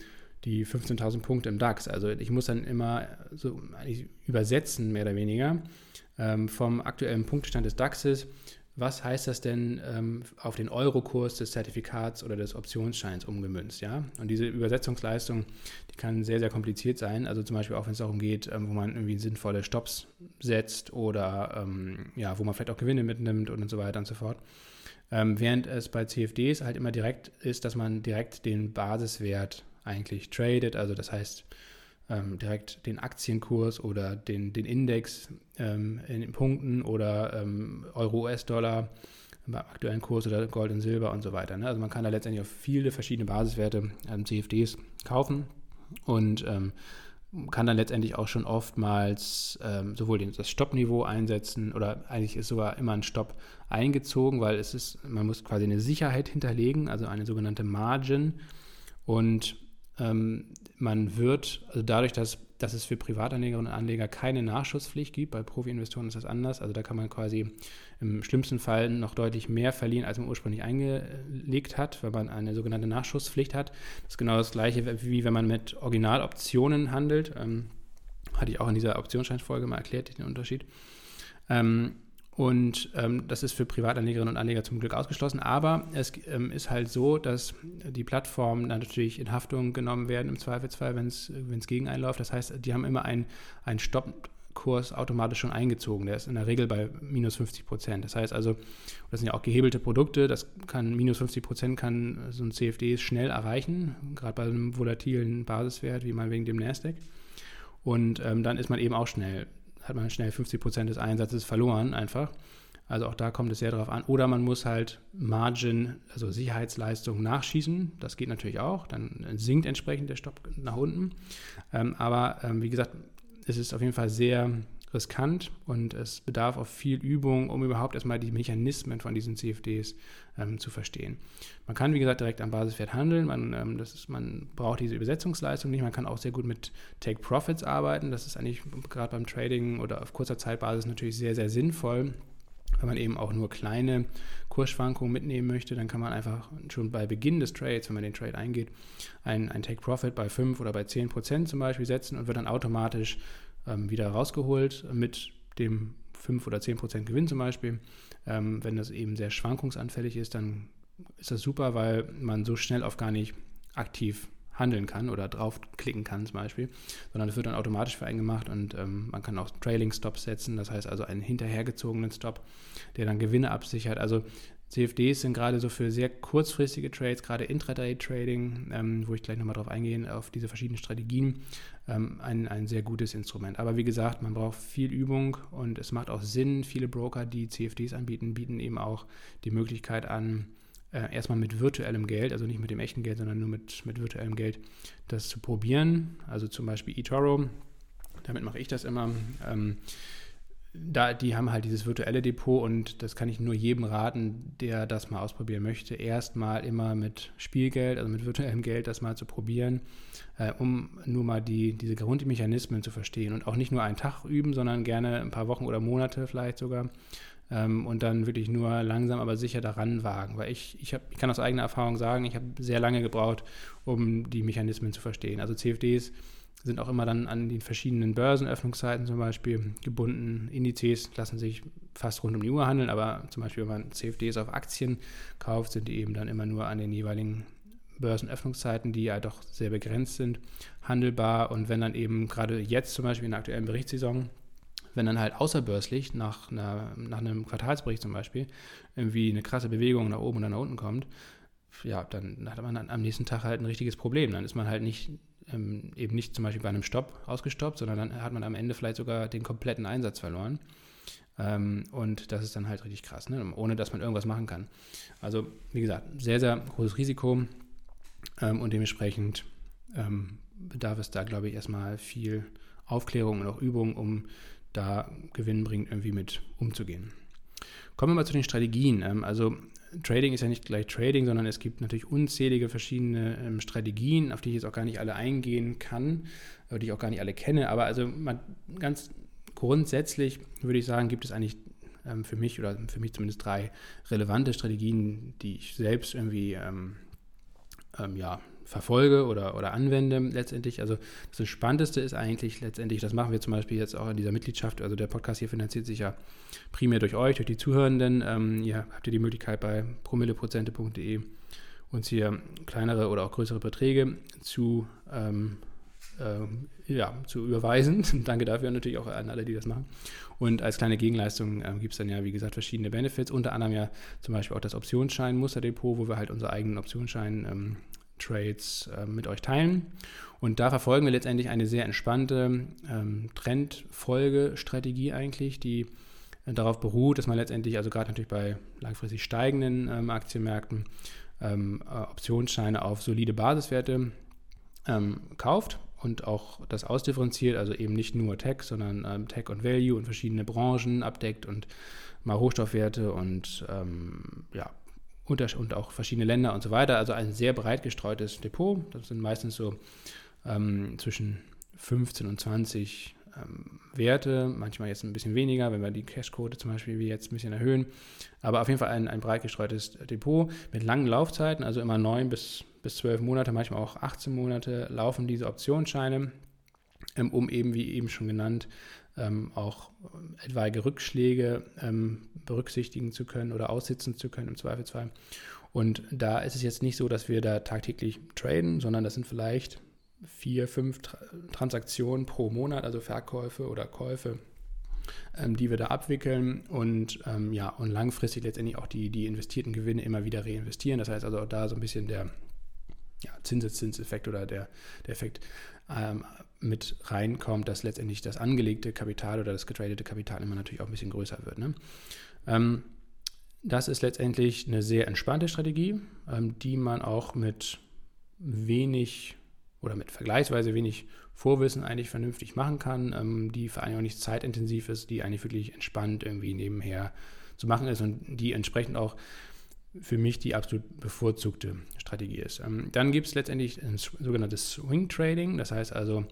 die 15.000 Punkte im DAX. Also ich muss dann immer so übersetzen, mehr oder weniger, ähm, vom aktuellen Punktestand des DAXes. Was heißt das denn ähm, auf den Eurokurs des Zertifikats oder des Optionsscheins umgemünzt? Ja? Und diese Übersetzungsleistung, die kann sehr, sehr kompliziert sein. Also zum Beispiel auch, wenn es darum geht, ähm, wo man irgendwie sinnvolle Stops setzt oder ähm, ja, wo man vielleicht auch Gewinne mitnimmt und so weiter und so fort. Ähm, während es bei CFDs halt immer direkt ist, dass man direkt den Basiswert eigentlich tradet. Also das heißt, ähm, direkt den Aktienkurs oder den, den Index ähm, in Punkten oder ähm, Euro-US-Dollar beim aktuellen Kurs oder Gold und Silber und so weiter. Ne? Also man kann da letztendlich auf viele verschiedene Basiswerte ähm, CFDs kaufen und ähm, kann dann letztendlich auch schon oftmals ähm, sowohl den, das Stoppniveau einsetzen oder eigentlich ist sogar immer ein Stopp eingezogen, weil es ist, man muss quasi eine Sicherheit hinterlegen, also eine sogenannte Margin und man wird, also dadurch, dass, dass es für Privatanlegerinnen und Anleger keine Nachschusspflicht gibt, bei Profi-Investoren ist das anders, also da kann man quasi im schlimmsten Fall noch deutlich mehr verlieren, als man ursprünglich eingelegt hat, weil man eine sogenannte Nachschusspflicht hat. Das ist genau das gleiche, wie wenn man mit Originaloptionen handelt. Ähm, hatte ich auch in dieser Optionsscheinfolge mal erklärt, den Unterschied. Ähm, und ähm, das ist für Privatanlegerinnen und Anleger zum Glück ausgeschlossen. Aber es ähm, ist halt so, dass die Plattformen dann natürlich in Haftung genommen werden im Zweifelsfall, wenn es gegen einläuft. Das heißt, die haben immer einen, Stoppkurs automatisch schon eingezogen. Der ist in der Regel bei minus 50 Prozent. Das heißt also, das sind ja auch gehebelte Produkte. Das kann minus 50 Prozent kann so ein CFD schnell erreichen, gerade bei einem volatilen Basiswert wie mal wegen dem Nasdaq. Und ähm, dann ist man eben auch schnell hat man schnell 50 Prozent des Einsatzes verloren einfach. Also auch da kommt es sehr darauf an. Oder man muss halt Margin, also Sicherheitsleistung nachschießen. Das geht natürlich auch. Dann sinkt entsprechend der Stopp nach unten. Ähm, aber ähm, wie gesagt, es ist auf jeden Fall sehr riskant und es bedarf auch viel Übung, um überhaupt erstmal die Mechanismen von diesen CFDs ähm, zu verstehen. Man kann, wie gesagt, direkt am Basiswert handeln. Man, ähm, das ist, man braucht diese Übersetzungsleistung nicht. Man kann auch sehr gut mit Take Profits arbeiten. Das ist eigentlich gerade beim Trading oder auf kurzer Zeitbasis natürlich sehr, sehr sinnvoll. Wenn man eben auch nur kleine Kursschwankungen mitnehmen möchte, dann kann man einfach schon bei Beginn des Trades, wenn man den Trade eingeht, ein, ein Take Profit bei 5 oder bei 10 Prozent zum Beispiel setzen und wird dann automatisch ähm, wieder rausgeholt mit dem 5 oder 10 Prozent Gewinn zum Beispiel. Ähm, wenn das eben sehr schwankungsanfällig ist, dann ist das super, weil man so schnell auf gar nicht aktiv handeln kann oder draufklicken kann zum Beispiel, sondern es wird dann automatisch für einen gemacht und ähm, man kann auch Trailing Stops setzen, das heißt also einen hinterhergezogenen Stop, der dann Gewinne absichert. Also CFDs sind gerade so für sehr kurzfristige Trades, gerade Intraday-Trading, ähm, wo ich gleich nochmal drauf eingehe, auf diese verschiedenen Strategien, ähm, ein, ein sehr gutes Instrument. Aber wie gesagt, man braucht viel Übung und es macht auch Sinn. Viele Broker, die CFDs anbieten, bieten eben auch die Möglichkeit an, äh, erstmal mit virtuellem Geld, also nicht mit dem echten Geld, sondern nur mit, mit virtuellem Geld, das zu probieren. Also zum Beispiel eToro, damit mache ich das immer. Ähm, da, die haben halt dieses virtuelle Depot und das kann ich nur jedem raten, der das mal ausprobieren möchte, erstmal immer mit Spielgeld, also mit virtuellem Geld das mal zu probieren, äh, um nur mal die, diese Grundmechanismen zu verstehen und auch nicht nur einen Tag üben, sondern gerne ein paar Wochen oder Monate vielleicht sogar ähm, und dann wirklich nur langsam, aber sicher daran wagen, weil ich, ich, hab, ich kann aus eigener Erfahrung sagen, ich habe sehr lange gebraucht, um die Mechanismen zu verstehen. Also CFDs sind auch immer dann an den verschiedenen Börsenöffnungszeiten zum Beispiel gebunden. Indizes lassen sich fast rund um die Uhr handeln, aber zum Beispiel, wenn man CFDs auf Aktien kauft, sind die eben dann immer nur an den jeweiligen Börsenöffnungszeiten, die ja doch sehr begrenzt sind, handelbar. Und wenn dann eben gerade jetzt zum Beispiel in der aktuellen Berichtssaison, wenn dann halt außerbörslich nach, einer, nach einem Quartalsbericht zum Beispiel irgendwie eine krasse Bewegung nach oben oder nach unten kommt, ja, dann hat man dann am nächsten Tag halt ein richtiges Problem. Dann ist man halt nicht ähm, eben nicht zum Beispiel bei einem Stopp ausgestoppt, sondern dann hat man am Ende vielleicht sogar den kompletten Einsatz verloren. Ähm, und das ist dann halt richtig krass, ne? ohne dass man irgendwas machen kann. Also, wie gesagt, sehr, sehr großes Risiko ähm, und dementsprechend ähm, bedarf es da, glaube ich, erstmal viel Aufklärung und auch Übung, um da gewinnbringend irgendwie mit umzugehen. Kommen wir mal zu den Strategien. Ähm, also Trading ist ja nicht gleich Trading, sondern es gibt natürlich unzählige verschiedene ähm, Strategien, auf die ich jetzt auch gar nicht alle eingehen kann, äh, die ich auch gar nicht alle kenne. Aber also man, ganz grundsätzlich würde ich sagen, gibt es eigentlich ähm, für mich oder für mich zumindest drei relevante Strategien, die ich selbst irgendwie ähm, ähm, ja, verfolge oder, oder anwende letztendlich. Also das Entspannteste ist eigentlich letztendlich, das machen wir zum Beispiel jetzt auch in dieser Mitgliedschaft, also der Podcast hier finanziert sich ja primär durch euch, durch die Zuhörenden. Ähm, ihr habt ihr die Möglichkeit bei promilleprozente.de uns hier kleinere oder auch größere Beträge zu, ähm, äh, ja, zu überweisen. Danke dafür natürlich auch an alle, die das machen. Und als kleine Gegenleistung äh, gibt es dann ja, wie gesagt, verschiedene Benefits, unter anderem ja zum Beispiel auch das Optionsschein-Musterdepot, wo wir halt unsere eigenen Optionsschein ähm, Trades äh, mit euch teilen. Und da verfolgen wir letztendlich eine sehr entspannte ähm, Trendfolgestrategie eigentlich, die äh, darauf beruht, dass man letztendlich, also gerade natürlich bei langfristig steigenden ähm, Aktienmärkten, ähm, äh, Optionsscheine auf solide Basiswerte ähm, kauft und auch das ausdifferenziert, also eben nicht nur Tech, sondern ähm, Tech und Value und verschiedene Branchen abdeckt und mal Rohstoffwerte und ähm, ja, und auch verschiedene Länder und so weiter. Also ein sehr breit gestreutes Depot. Das sind meistens so ähm, zwischen 15 und 20 ähm, Werte, manchmal jetzt ein bisschen weniger, wenn wir die Cashquote zum Beispiel wie jetzt ein bisschen erhöhen. Aber auf jeden Fall ein, ein breit gestreutes Depot mit langen Laufzeiten, also immer 9 bis, bis 12 Monate, manchmal auch 18 Monate laufen diese Optionsscheine, ähm, um eben, wie eben schon genannt, ähm, auch etwaige Rückschläge ähm, berücksichtigen zu können oder aussitzen zu können im Zweifelsfall. Und da ist es jetzt nicht so, dass wir da tagtäglich traden, sondern das sind vielleicht vier, fünf Tra Transaktionen pro Monat, also Verkäufe oder Käufe, ähm, die wir da abwickeln und ähm, ja, und langfristig letztendlich auch die, die investierten Gewinne immer wieder reinvestieren. Das heißt also auch da so ein bisschen der ja, Zinseszinseffekt oder der, der Effekt ähm, mit reinkommt, dass letztendlich das angelegte Kapital oder das getradete Kapital immer natürlich auch ein bisschen größer wird. Ne? Ähm, das ist letztendlich eine sehr entspannte Strategie, ähm, die man auch mit wenig oder mit vergleichsweise wenig Vorwissen eigentlich vernünftig machen kann, ähm, die vor allem auch nicht zeitintensiv ist, die eigentlich wirklich entspannt irgendwie nebenher zu machen ist und die entsprechend auch für mich die absolut bevorzugte Strategie ist. Ähm, dann gibt es letztendlich ein sogenanntes Swing Trading, das heißt also,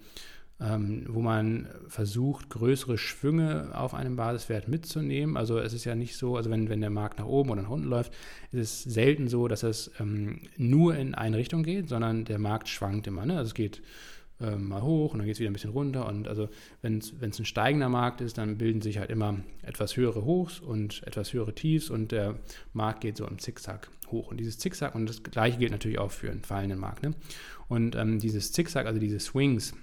ähm, wo man versucht, größere Schwünge auf einem Basiswert mitzunehmen. Also es ist ja nicht so, also wenn, wenn der Markt nach oben oder nach unten läuft, ist es selten so, dass es ähm, nur in eine Richtung geht, sondern der Markt schwankt immer. Ne? Also es geht äh, mal hoch und dann geht es wieder ein bisschen runter. Und also wenn es ein steigender Markt ist, dann bilden sich halt immer etwas höhere Hochs und etwas höhere Tiefs und der Markt geht so im Zickzack hoch. Und dieses Zickzack, und das gleiche gilt natürlich auch für einen fallenden Markt. Ne? Und ähm, dieses Zickzack, also diese Swings,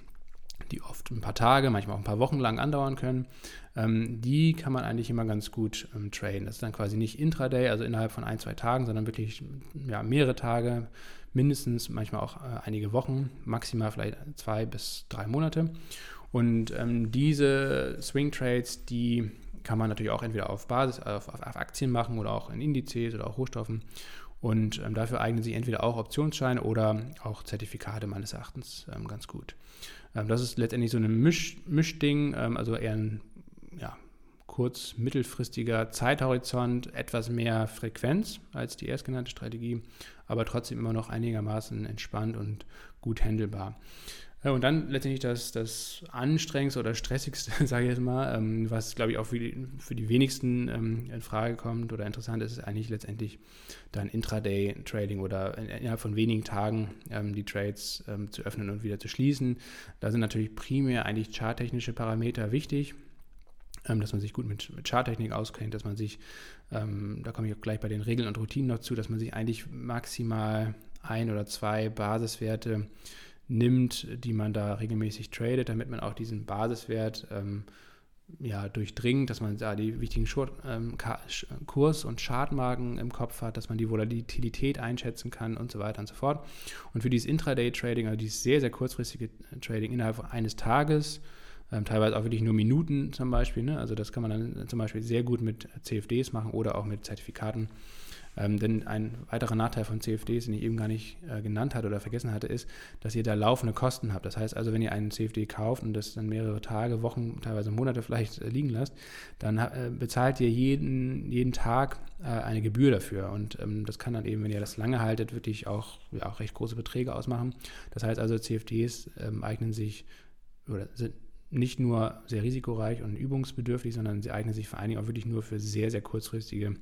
die oft ein paar Tage, manchmal auch ein paar Wochen lang andauern können, ähm, die kann man eigentlich immer ganz gut ähm, traden. Das ist dann quasi nicht Intraday, also innerhalb von ein, zwei Tagen, sondern wirklich ja, mehrere Tage, mindestens manchmal auch äh, einige Wochen, maximal vielleicht zwei bis drei Monate. Und ähm, diese Swing Trades, die kann man natürlich auch entweder auf Basis, auf, auf, Aktien machen oder auch in Indizes oder auch Rohstoffen. Und ähm, dafür eignen sich entweder auch Optionsscheine oder auch Zertifikate meines Erachtens ähm, ganz gut. Ähm, das ist letztendlich so ein Misch, Mischding, ähm, also eher ein ja, kurz-, mittelfristiger Zeithorizont, etwas mehr Frequenz als die erstgenannte Strategie, aber trotzdem immer noch einigermaßen entspannt und gut handelbar. Und dann letztendlich das, das anstrengendste oder stressigste, sage ich jetzt mal, ähm, was glaube ich auch für die, für die wenigsten ähm, in Frage kommt oder interessant ist, ist eigentlich letztendlich dann Intraday-Trading oder innerhalb von wenigen Tagen ähm, die Trades zu öffnen und wieder zu schließen. Da sind natürlich primär eigentlich charttechnische Parameter wichtig, dass man sich gut mit, mit Charttechnik auskennt, dass man sich, ähm, da komme ich auch gleich bei den Regeln und Routinen noch zu, dass man sich eigentlich maximal ein oder zwei Basiswerte nimmt, die man da regelmäßig tradet, damit man auch diesen Basiswert ähm, ja, durchdringt, dass man da die wichtigen Short, ähm, Kurs- und Chartmarken im Kopf hat, dass man die Volatilität einschätzen kann und so weiter und so fort. Und für dieses Intraday-Trading, also dieses sehr, sehr kurzfristige Trading innerhalb eines Tages, ähm, teilweise auch wirklich nur Minuten zum Beispiel, ne? also das kann man dann zum Beispiel sehr gut mit CFDs machen oder auch mit Zertifikaten Ähm, denn ein weiterer Nachteil von CFDs, den ich eben gar nicht äh, genannt hatte oder vergessen hatte, ist, dass ihr da laufende Kosten habt. Das heißt also, wenn ihr einen CFD kauft und das dann mehrere Tage, Wochen, teilweise Monate vielleicht äh, liegen lasst, dann äh, bezahlt ihr jeden, jeden Tag äh, eine Gebühr dafür. Und ähm, das kann dann eben, wenn ihr das lange haltet, wirklich auch, ja, auch recht große Beträge ausmachen. Das heißt also, CFDs ähm, eignen sich oder sind nicht nur sehr risikoreich und übungsbedürftig, sondern sie eignen sich vor allen Dingen auch wirklich nur für sehr, sehr kurzfristige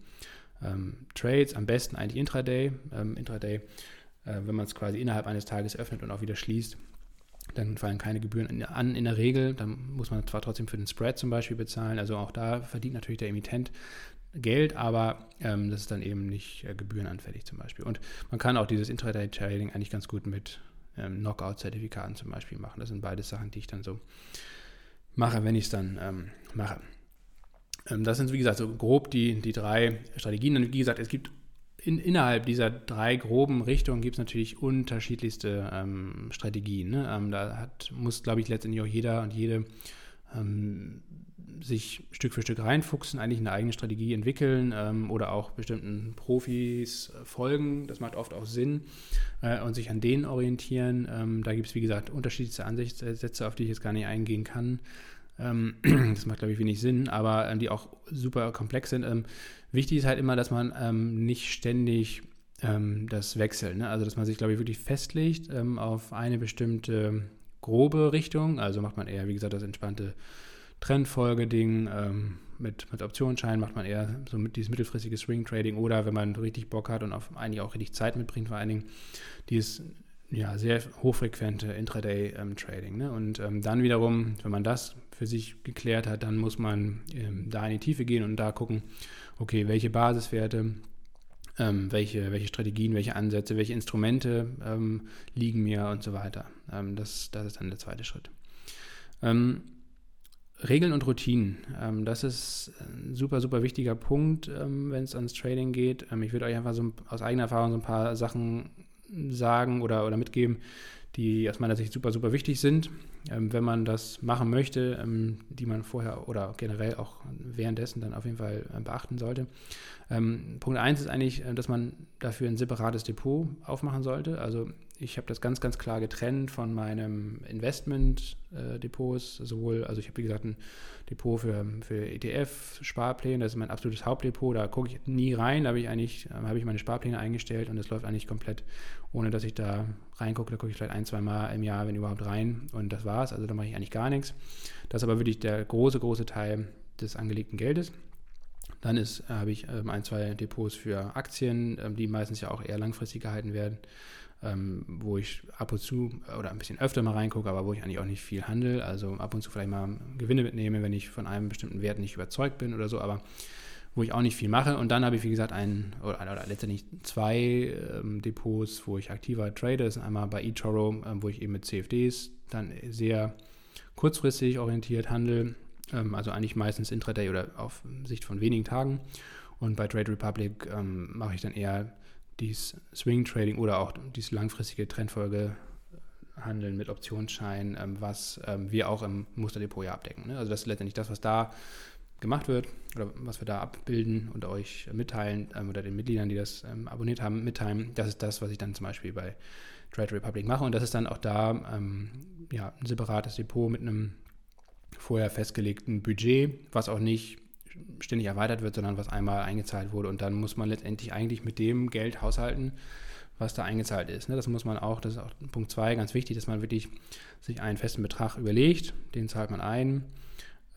ähm, Trades. Am besten eigentlich Intraday. Ähm, Intraday, äh, wenn man es quasi innerhalb eines Tages öffnet und auch wieder schließt, dann fallen keine Gebühren an in der Regel. Dann muss man zwar trotzdem für den Spread zum Beispiel bezahlen. Also auch da verdient natürlich der Emittent Geld, aber ähm, das ist dann eben nicht äh, gebührenanfällig zum Beispiel. Und man kann auch dieses Intraday-Trading eigentlich ganz gut mit ähm, Knockout-Zertifikaten zum Beispiel machen. Das sind beides Sachen, die ich dann so mache, wenn ich es dann ähm, mache. Ähm, das sind, wie gesagt, so grob die, die drei Strategien. Und wie gesagt, es gibt in, innerhalb dieser drei groben Richtungen gibt es natürlich unterschiedlichste ähm, Strategien. Ne? Ähm, da hat, muss, glaube ich, letztendlich auch jeder und jede ähm, sich Stück für Stück reinfuchsen, eigentlich eine eigene Strategie entwickeln ähm, oder auch bestimmten Profis folgen. Das macht oft auch Sinn äh, und sich an denen orientieren. Ähm, da gibt es, wie gesagt, unterschiedlichste Ansätze, auf die ich jetzt gar nicht eingehen kann. Ähm, das macht, glaube ich, wenig Sinn, aber ähm, die auch super komplex sind. Ähm, wichtig ist halt immer, dass man nicht ständig das wechselt. Ne? Also, dass man sich, glaube ich, wirklich festlegt auf eine bestimmte grobe Richtung. Also macht man eher, wie gesagt, das entspannte Trendfolge-Ding. Ähm, mit, mit Optionsscheinen macht man eher so mit dieses mittelfristige Swing-Trading oder wenn man richtig Bock hat und auf eigentlich auch richtig Zeit mitbringt, vor allen Dingen dieses ja, sehr hochfrequente Intraday-Trading. Ähm, ne? Und ähm, dann wiederum, wenn man das für sich geklärt hat, dann muss man ähm, da in die Tiefe gehen und da gucken, okay, welche Basiswerte, ähm, welche, welche Strategien, welche Ansätze, welche Instrumente ähm, liegen mir und so weiter. Ähm, das, das ist dann der zweite Schritt. Regeln und Routinen, ähm, das ist ein super, super wichtiger Punkt, ähm, wenn es ans Trading geht. Ähm, ich würde euch einfach so aus eigener Erfahrung so ein paar Sachen sagen oder, oder mitgeben, die aus meiner Sicht super, super wichtig sind, ähm, wenn man das machen möchte, ähm, die man vorher oder generell auch währenddessen dann auf jeden Fall äh, beachten sollte. Ähm, Punkt 1 ist eigentlich, äh, dass man dafür ein separates Depot aufmachen sollte. Also ich habe das ganz, ganz klar getrennt von meinem Investment-Depots. Äh, sowohl, also ich habe wie gesagt ein Depot für, für ETF, Sparpläne, das ist mein absolutes Hauptdepot. Da gucke ich nie rein, da habe ich eigentlich, äh, habe ich meine Sparpläne eingestellt und das läuft eigentlich komplett, ohne dass ich da reingucke. Da gucke ich vielleicht ein, zwei Mal im Jahr, wenn überhaupt, rein und das war's. Also da mache ich eigentlich gar nichts. Das ist aber wirklich der große, große Teil des angelegten Geldes. Dann äh, habe ich ähm, ein, zwei Depots für Aktien, ähm, die meistens ja auch eher langfristig gehalten werden ähm, wo ich ab und zu oder ein bisschen öfter mal reingucke, aber wo ich eigentlich auch nicht viel handle. Also ab und zu vielleicht mal Gewinne mitnehme, wenn ich von einem bestimmten Wert nicht überzeugt bin oder so, aber wo ich auch nicht viel mache. Und dann habe ich, wie gesagt, ein oder, oder letztendlich zwei ähm, Depots, wo ich aktiver trade. Das ist einmal bei eToro, ähm, wo ich eben mit CFDs dann sehr kurzfristig orientiert handle, ähm, also eigentlich meistens Intraday oder auf Sicht von wenigen Tagen. Und bei Trade Republic ähm, mache ich dann eher dies Swing Trading oder auch dieses langfristige Trendfolge handeln mit Optionsscheinen, ähm, was ähm, wir auch im Musterdepot ja abdecken. Ne? Also das ist letztendlich das, was da gemacht wird oder was wir da abbilden und euch mitteilen ähm, oder den Mitgliedern, die das ähm, abonniert haben, mitteilen. Das ist das, was ich dann zum Beispiel bei Trade Republic mache und das ist dann auch da ähm, ja, ein separates Depot mit einem vorher festgelegten Budget, was auch nicht ständig erweitert wird, sondern was einmal eingezahlt wurde. Und dann muss man letztendlich eigentlich mit dem Geld haushalten, was da eingezahlt ist. Ne? Das muss man auch, das ist auch Punkt 2 ganz wichtig, dass man wirklich sich einen festen Betrag überlegt, den zahlt man ein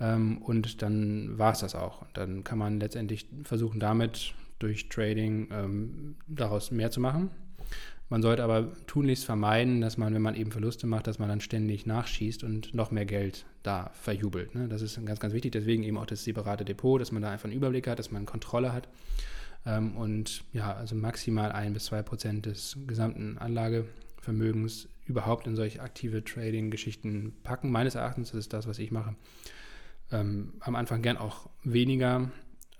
ähm, und dann war es das auch. Dann kann man letztendlich versuchen, damit durch Trading ähm, daraus mehr zu machen. Man sollte aber tunlichst vermeiden, dass man, wenn man eben Verluste macht, dass man dann ständig nachschießt und noch mehr Geld da verjubelt. Ne? Das ist ganz, ganz wichtig. Deswegen eben auch das separate Depot, dass man da einfach einen Überblick hat, dass man Kontrolle hat. Ähm, und ja, also maximal ein bis zwei Prozent des gesamten Anlagevermögens überhaupt in solche aktive Trading-Geschichten packen. Meines Erachtens das ist das, was ich mache. Ähm, am Anfang gern auch weniger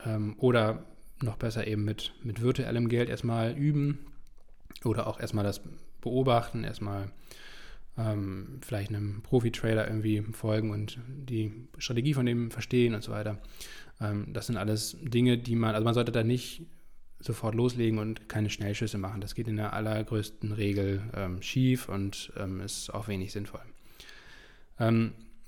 ähm, oder noch besser eben mit, mit virtuellem Geld erstmal üben, oder auch erstmal das beobachten, erstmal ähm, vielleicht einem Profi-Trader irgendwie folgen und die Strategie von dem verstehen und so weiter. Ähm, das sind alles Dinge, die man, also man sollte da nicht sofort loslegen und keine Schnellschüsse machen. Das geht in der allergrößten Regel ähm, schief und ähm, ist auch wenig sinnvoll.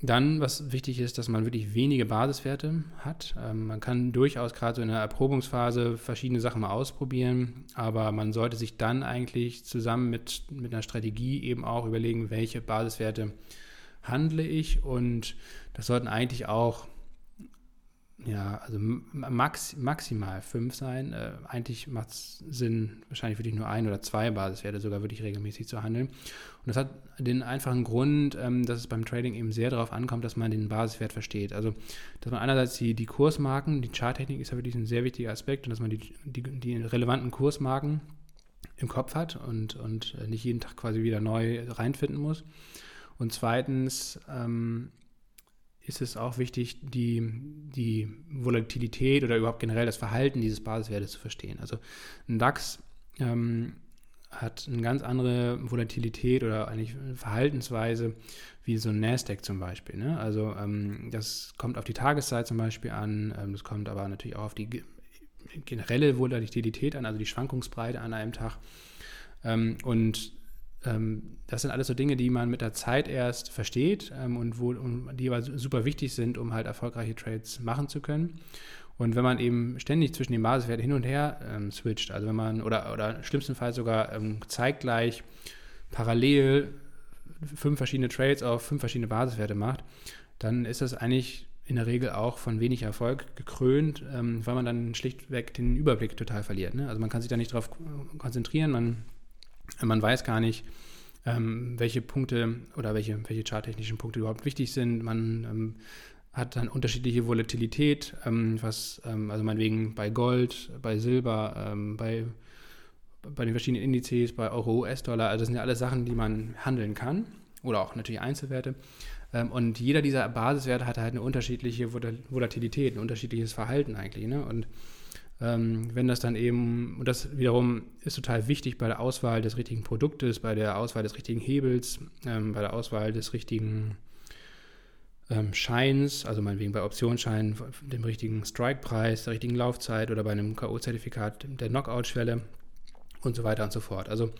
Dann, was wichtig ist, dass man wirklich wenige Basiswerte hat. Ähm, man kann durchaus gerade so in der Erprobungsphase verschiedene Sachen mal ausprobieren, aber man sollte sich dann eigentlich zusammen mit, mit einer Strategie eben auch überlegen, welche Basiswerte handle ich und das sollten eigentlich auch ja, also max, maximal fünf sein. Äh, eigentlich macht es Sinn, wahrscheinlich wirklich nur ein oder zwei Basiswerte sogar wirklich regelmäßig zu handeln. Und das hat den einfachen Grund, ähm, dass es beim Trading eben sehr darauf ankommt, dass man den Basiswert versteht. Also, dass man einerseits die, die Kursmarken, die Charttechnik ist ja wirklich ein sehr wichtiger Aspekt und dass man die, die, die relevanten Kursmarken im Kopf hat und, und äh, nicht jeden Tag quasi wieder neu reinfinden muss. Und zweitens, ähm, ist es auch wichtig, die, die Volatilität oder überhaupt generell das Verhalten dieses Basiswertes zu verstehen. Also ein DAX ähm, hat eine ganz andere Volatilität oder eigentlich Verhaltensweise wie so ein Nasdaq zum Beispiel. Ne? Also ähm, das kommt auf die Tageszeit zum Beispiel an, ähm, das kommt aber natürlich auch auf die generelle Volatilität an, also die Schwankungsbreite an einem Tag. Ähm, und das sind alles so Dinge, die man mit der Zeit erst versteht ähm, und, wo, und die aber super wichtig sind, um halt erfolgreiche Trades machen zu können. Und wenn man eben ständig zwischen den Basiswerten hin und her ähm, switcht, also wenn man, oder, oder schlimmstenfalls sogar ähm, zeitgleich parallel fünf verschiedene Trades auf fünf verschiedene Basiswerte macht, dann ist das eigentlich in der Regel auch von wenig Erfolg gekrönt, ähm, weil man dann schlichtweg den Überblick total verliert. Ne? Also man kann sich da nicht darauf konzentrieren, man man weiß gar nicht, ähm, welche Punkte oder welche, welche charttechnischen Punkte überhaupt wichtig sind. Man ähm, hat dann unterschiedliche Volatilität, ähm, was, ähm, also meinetwegen bei Gold, bei Silber, ähm, bei, bei den verschiedenen Indizes, bei Euro, US-Dollar. Also das sind ja alles Sachen, die man handeln kann oder auch natürlich Einzelwerte. Ähm, und jeder dieser Basiswerte hat halt eine unterschiedliche Volatilität, ein unterschiedliches Verhalten eigentlich. Ne? Und wenn das dann eben, und das wiederum ist total wichtig bei der Auswahl des richtigen Produktes, bei der Auswahl des richtigen Hebels, ähm, bei der Auswahl des richtigen ähm, Scheins, also meinetwegen bei Optionsscheinen, dem richtigen Strike-Preis, der richtigen Laufzeit oder bei einem K.O.-Zertifikat der Knockout-Schwelle und so weiter und so fort. Also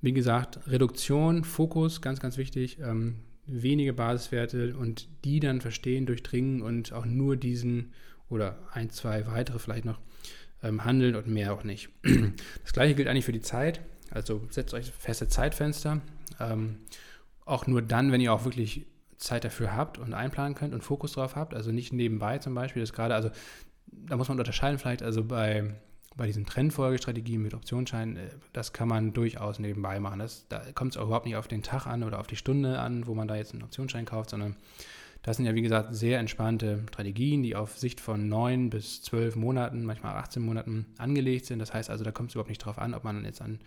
wie gesagt, Reduktion, Fokus, ganz, ganz wichtig, ähm, wenige Basiswerte und die dann verstehen, durchdringen und auch nur diesen oder ein, zwei weitere vielleicht noch ähm, handeln und mehr auch nicht. Das gleiche gilt eigentlich für die Zeit. Also setzt euch feste Zeitfenster. Ähm, auch nur dann, wenn ihr auch wirklich Zeit dafür habt und einplanen könnt und Fokus drauf habt. Also nicht nebenbei zum Beispiel. Das gerade, also da muss man unterscheiden vielleicht, also bei, bei diesen Trendfolgestrategien mit Optionsscheinen, äh, das kann man durchaus nebenbei machen. Das, da kommt es überhaupt nicht auf den Tag an oder auf die Stunde an, wo man da jetzt einen Optionsschein kauft, sondern das sind ja, wie gesagt, sehr entspannte Strategien, die auf Sicht von neun bis zwölf Monaten, manchmal 18 Monaten angelegt sind. Das heißt also, da kommt es überhaupt nicht darauf an, ob man jetzt an,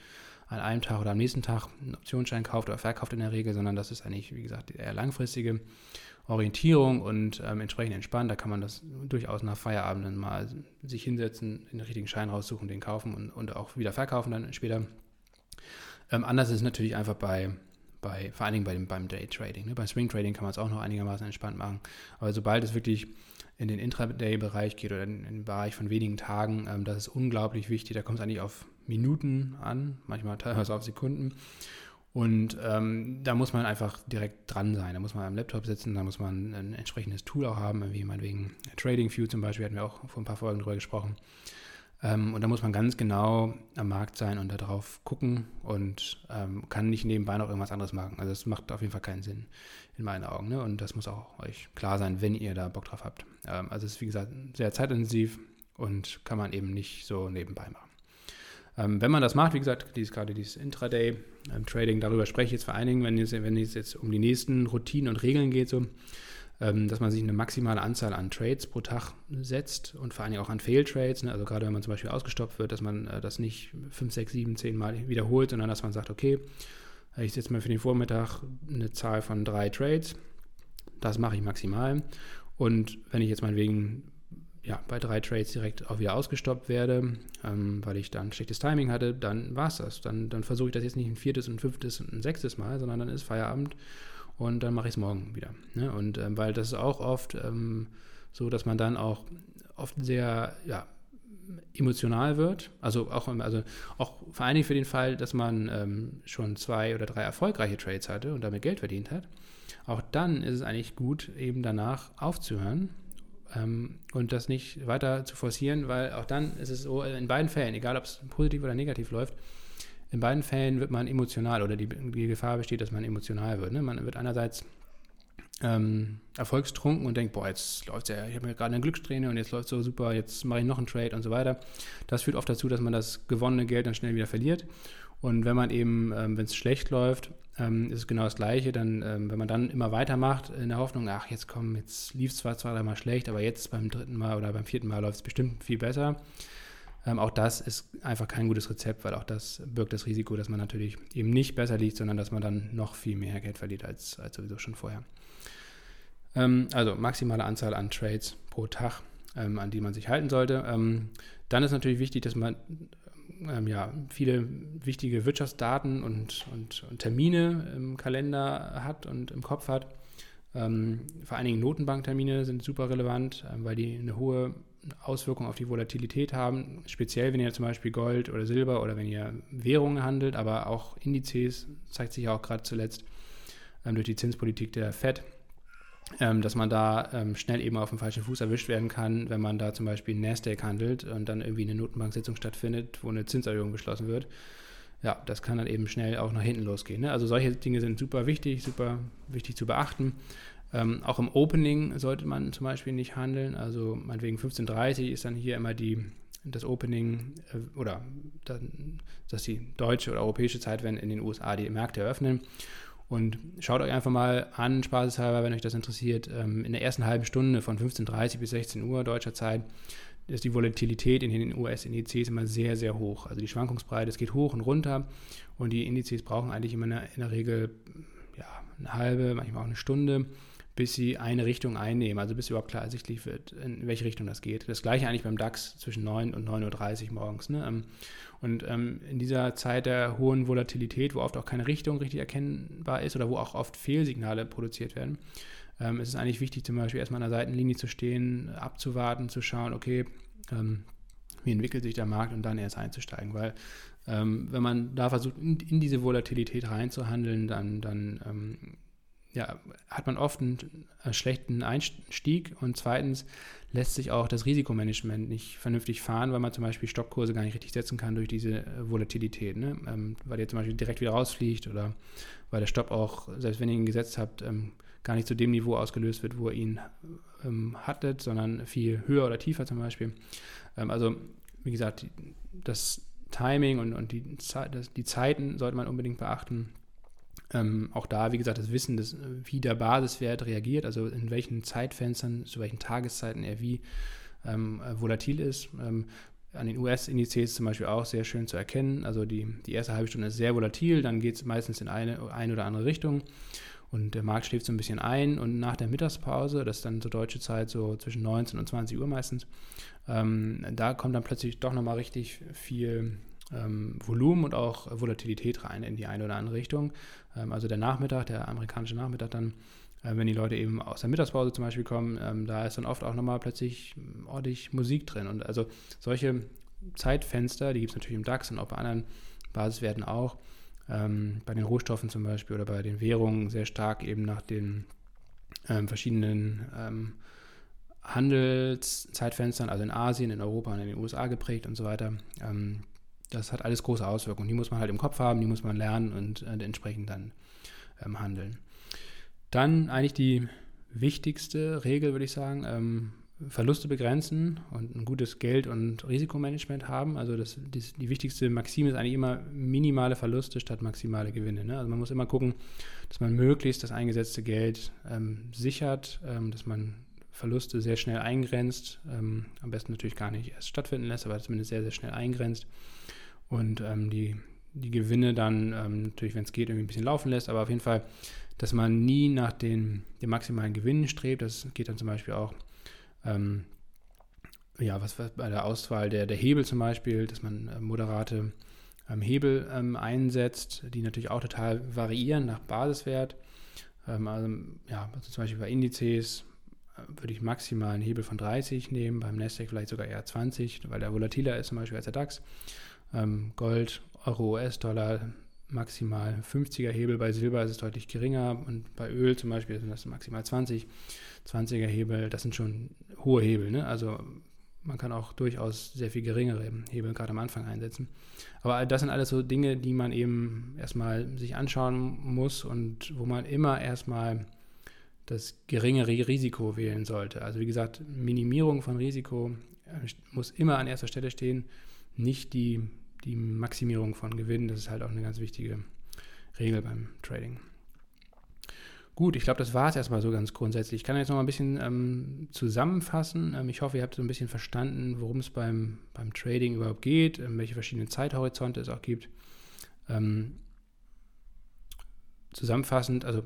an einem Tag oder am nächsten Tag einen Optionsschein kauft oder verkauft in der Regel, sondern das ist eigentlich, wie gesagt, eher langfristige Orientierung und ähm, entsprechend entspannt. Da kann man das durchaus nach Feierabenden mal sich hinsetzen, den richtigen Schein raussuchen, den kaufen und, und auch wieder verkaufen dann später. Ähm, anders ist es natürlich einfach bei bei, vor allen Dingen bei dem, beim Daytrading. Ne? Beim Swing Trading kann man es auch noch einigermaßen entspannt machen. Aber sobald es wirklich in den Intraday-Bereich geht oder in, in, den Bereich von wenigen Tagen, ähm, das ist unglaublich wichtig. Da kommt es eigentlich auf Minuten an, manchmal teilweise auf Sekunden. Und ähm, da muss man einfach direkt dran sein. Da muss man am Laptop sitzen, da muss man ein entsprechendes Tool auch haben, wie meinetwegen TradingView zum Beispiel, hatten wir auch vor ein paar Folgen drüber gesprochen. Ähm, und da muss man ganz genau am Markt sein und darauf gucken und ähm, kann nicht nebenbei noch irgendwas anderes machen. Also das macht auf jeden Fall keinen Sinn in meinen Augen. Ne? Und das muss auch euch klar sein, wenn ihr da Bock drauf habt. Ähm, also es ist wie gesagt sehr zeitintensiv und kann man eben nicht so nebenbei machen. Ähm, wenn man das macht, wie gesagt, dieses, gerade dieses Intraday-Trading, ähm, darüber spreche ich jetzt vor allen Dingen, wenn es, wenn es jetzt um die nächsten Routinen und Regeln geht, so dass man sich eine maximale Anzahl an Trades pro Tag setzt und vor allen Dingen auch an Fail-Trades. Ne? Also gerade wenn man zum Beispiel ausgestoppt wird, dass man äh, das nicht 5, 6, 7, 10 Mal wiederholt, sondern dass man sagt, okay, ich setze mal für den Vormittag eine Zahl von drei Trades. Das mache ich maximal. Und wenn ich jetzt meinetwegen ja, bei drei Trades direkt auch wieder ausgestoppt werde, ähm, weil ich dann schlechtes Timing hatte, dann war es das. Dann, dann versuche ich das jetzt nicht ein viertes, ein fünftes und ein sechstes Mal, sondern dann ist Feierabend und dann mache ich es morgen wieder. Ne? Und ähm, weil das ist auch oft ähm, so, dass man dann auch oft sehr ja, emotional wird, also auch, also auch vor allen Dingen für den Fall, dass man ähm, schon zwei oder drei erfolgreiche Trades hatte und damit Geld verdient hat, auch dann ist es eigentlich gut, eben danach aufzuhören ähm, und das nicht weiter zu forcieren, weil auch dann ist es so, in beiden Fällen, egal ob es positiv oder negativ läuft, in beiden Fällen wird man emotional oder die, die Gefahr besteht, dass man emotional wird. Ne? Man wird einerseits ähm, erfolgstrunken und denkt, boah, jetzt läuft ja, ich habe mir gerade eine Glücksträhne und jetzt läuft so super, jetzt mache ich noch einen Trade und so weiter. Das führt oft dazu, dass man das gewonnene Geld dann schnell wieder verliert. Und wenn man eben, ähm, wenn es schlecht läuft, ähm, ist es genau das Gleiche. Dann, ähm, wenn man dann immer weitermacht, in der Hoffnung, ach, jetzt komm, jetzt lief es zwar zwei, dreimal schlecht, aber jetzt beim dritten Mal oder beim vierten Mal läuft es bestimmt viel besser. Ähm, auch das ist einfach kein gutes Rezept, weil auch das birgt das Risiko, dass man natürlich eben nicht besser liegt, sondern dass man dann noch viel mehr Geld verliert als, als sowieso schon vorher. Ähm, also maximale Anzahl an Trades pro Tag, ähm, an die man sich halten sollte. Ähm, dann ist natürlich wichtig, dass man ähm, ja, viele wichtige Wirtschaftsdaten und, und, und, Termine im Kalender hat und im Kopf hat. Ähm, vor allen Dingen Notenbanktermine sind super relevant, weil die eine hohe Auswirkung auf die Volatilität haben. Speziell, wenn ihr zum Beispiel Gold oder Silber oder wenn ihr Währungen handelt, aber auch Indizes, zeigt sich ja auch gerade zuletzt ähm, durch die Zinspolitik der FED ähm, dass man da ähm, schnell eben auf dem falschen Fuß erwischt werden kann, wenn man da zum Beispiel Nasdaq handelt und dann irgendwie eine Notenbanksitzung stattfindet, wo eine Zinserhöhung beschlossen wird. Ja, das kann dann eben schnell auch nach hinten losgehen. Ne? Also solche Dinge sind super wichtig, super wichtig zu beachten. Ähm, auch im Opening sollte man zum Beispiel nicht handeln. Also meinetwegen 15.30 ist dann hier immer die, das Opening äh, oder dann, dass die deutsche oder europäische Zeit, wenn in den USA die Märkte eröffnen. Und schaut euch einfach mal an, spaßeshalber, wenn euch das interessiert, ähm, in der ersten halben Stunde von 15.30 bis 16 Uhr deutscher Zeit ist die Volatilität in den US-Indizes immer sehr, sehr hoch. Also die Schwankungsbreite, es geht hoch und runter und die Indizes brauchen eigentlich immer in der Regel ja, eine halbe, manchmal auch eine Stunde, bis sie eine Richtung einnehmen, also bis überhaupt klar ersichtlich wird, in welche Richtung das geht. Das gleiche eigentlich beim DAX zwischen 9 und 9.30 Uhr morgens. Ne? Ähm, und ähm, in dieser Zeit der hohen Volatilität, wo oft auch keine Richtung richtig erkennbar ist oder wo auch oft Fehlsignale produziert werden, ähm, ist es eigentlich wichtig, zum Beispiel erstmal an der Seitenlinie zu stehen, abzuwarten, zu schauen, okay, ähm, wie entwickelt sich der Markt und dann erst einzusteigen, weil ähm, wenn man da versucht, in, in, diese Volatilität reinzuhandeln, dann, dann ähm, ja, hat man oft einen, einen schlechten Einstieg und zweitens lässt sich auch das Risikomanagement nicht vernünftig fahren, weil man zum Beispiel Stockkurse gar nicht richtig setzen kann durch diese äh, Volatilität. Ne? Ähm, weil der zum Beispiel direkt wieder rausfliegt oder weil der Stopp auch, selbst wenn ihr ihn gesetzt habt, ähm, gar nicht zu dem Niveau ausgelöst wird, wo ihr ihn ähm, hattet, sondern viel höher oder tiefer zum Beispiel. Ähm, also, wie gesagt, das Timing und, und die, die Zeiten sollte man unbedingt beachten. Ähm, auch da, wie gesagt, das Wissen, des, wie der Basiswert reagiert, also in welchen Zeitfenstern, zu welchen Tageszeiten er wie ähm, äh, volatil ist. Ähm, an den US-Indizes zum Beispiel auch sehr schön zu erkennen. Also die, die erste halbe Stunde ist sehr volatil, dann geht es meistens in eine, eine oder andere Richtung und der Markt schläft so ein bisschen ein und nach der Mittagspause, das ist dann zur deutsche Zeit so zwischen 19 und 20 Uhr meistens, ähm, da kommt dann plötzlich doch nochmal richtig viel ähm, Volumen und auch Volatilität rein in die eine oder andere Richtung. Ähm, also der Nachmittag, der amerikanische Nachmittag dann, äh, wenn die Leute eben aus der Mittagspause zum Beispiel kommen, ähm, da ist dann oft auch nochmal plötzlich ordentlich Musik drin. Und also solche Zeitfenster, die gibt es natürlich im DAX und auch bei anderen Basiswerten auch. Ähm, bei den Rohstoffen zum Beispiel oder bei den Währungen sehr stark eben nach den ähm, verschiedenen ähm, Handelszeitfenstern, also in Asien, in Europa und in den USA geprägt und so weiter. Ähm, das hat alles große Auswirkungen. Die muss man halt im Kopf haben, die muss man lernen und äh, entsprechend dann ähm, handeln. Dann eigentlich die wichtigste Regel, würde ich sagen, ähm, Verluste begrenzen und ein gutes Geld- und Risikomanagement haben. Also das, die, die, wichtigste Maxime ist eigentlich immer minimale Verluste statt maximale Gewinne. Ne? Also man muss immer gucken, dass man möglichst das eingesetzte Geld ähm, sichert, ähm, dass man Verluste sehr schnell eingrenzt, ähm, am besten natürlich gar nicht erst stattfinden lässt, aber zumindest sehr, sehr schnell eingrenzt und ähm, die, die Gewinne dann ähm, natürlich, wenn es geht, irgendwie ein bisschen laufen lässt, aber auf jeden Fall, dass man nie nach den, den maximalen Gewinnen strebt. Das geht dann zum Beispiel auch, ähm, ja, was, was, bei der Auswahl der, der Hebel zum Beispiel, dass man äh, moderate ähm, Hebel ähm, einsetzt, die natürlich auch total variieren nach Basiswert. Ähm, also, ja, also zum Beispiel bei Indizes würde ich maximal einen Hebel von 30 nehmen, beim Nasdaq vielleicht sogar eher 20, weil der volatiler ist zum Beispiel als der DAX. Ähm, Gold, Euro, US-Dollar maximal 50er Hebel, bei Silber ist es deutlich geringer und bei Öl zum Beispiel sind das maximal 20, 20er Hebel, das sind schon hohe Hebel, ne? also man kann auch durchaus sehr viel geringere Hebel gerade am Anfang einsetzen. Aber das sind alles so Dinge, die man eben erstmal sich anschauen muss und wo man immer erstmal das geringere Risiko wählen sollte. Also wie gesagt, Minimierung von Risiko äh, muss immer an erster Stelle stehen, nicht die, die Maximierung von Gewinn. Das ist halt auch eine ganz wichtige Regel beim Trading. Gut, ich glaube, das war es erstmal so ganz grundsätzlich. Ich kann jetzt noch mal ein bisschen ähm, zusammenfassen. Ähm, ich hoffe, ihr habt so ein bisschen verstanden, worum es beim, beim Trading überhaupt geht, ähm, welche verschiedenen Zeithorizonte es auch gibt. Ähm, zusammenfassend, also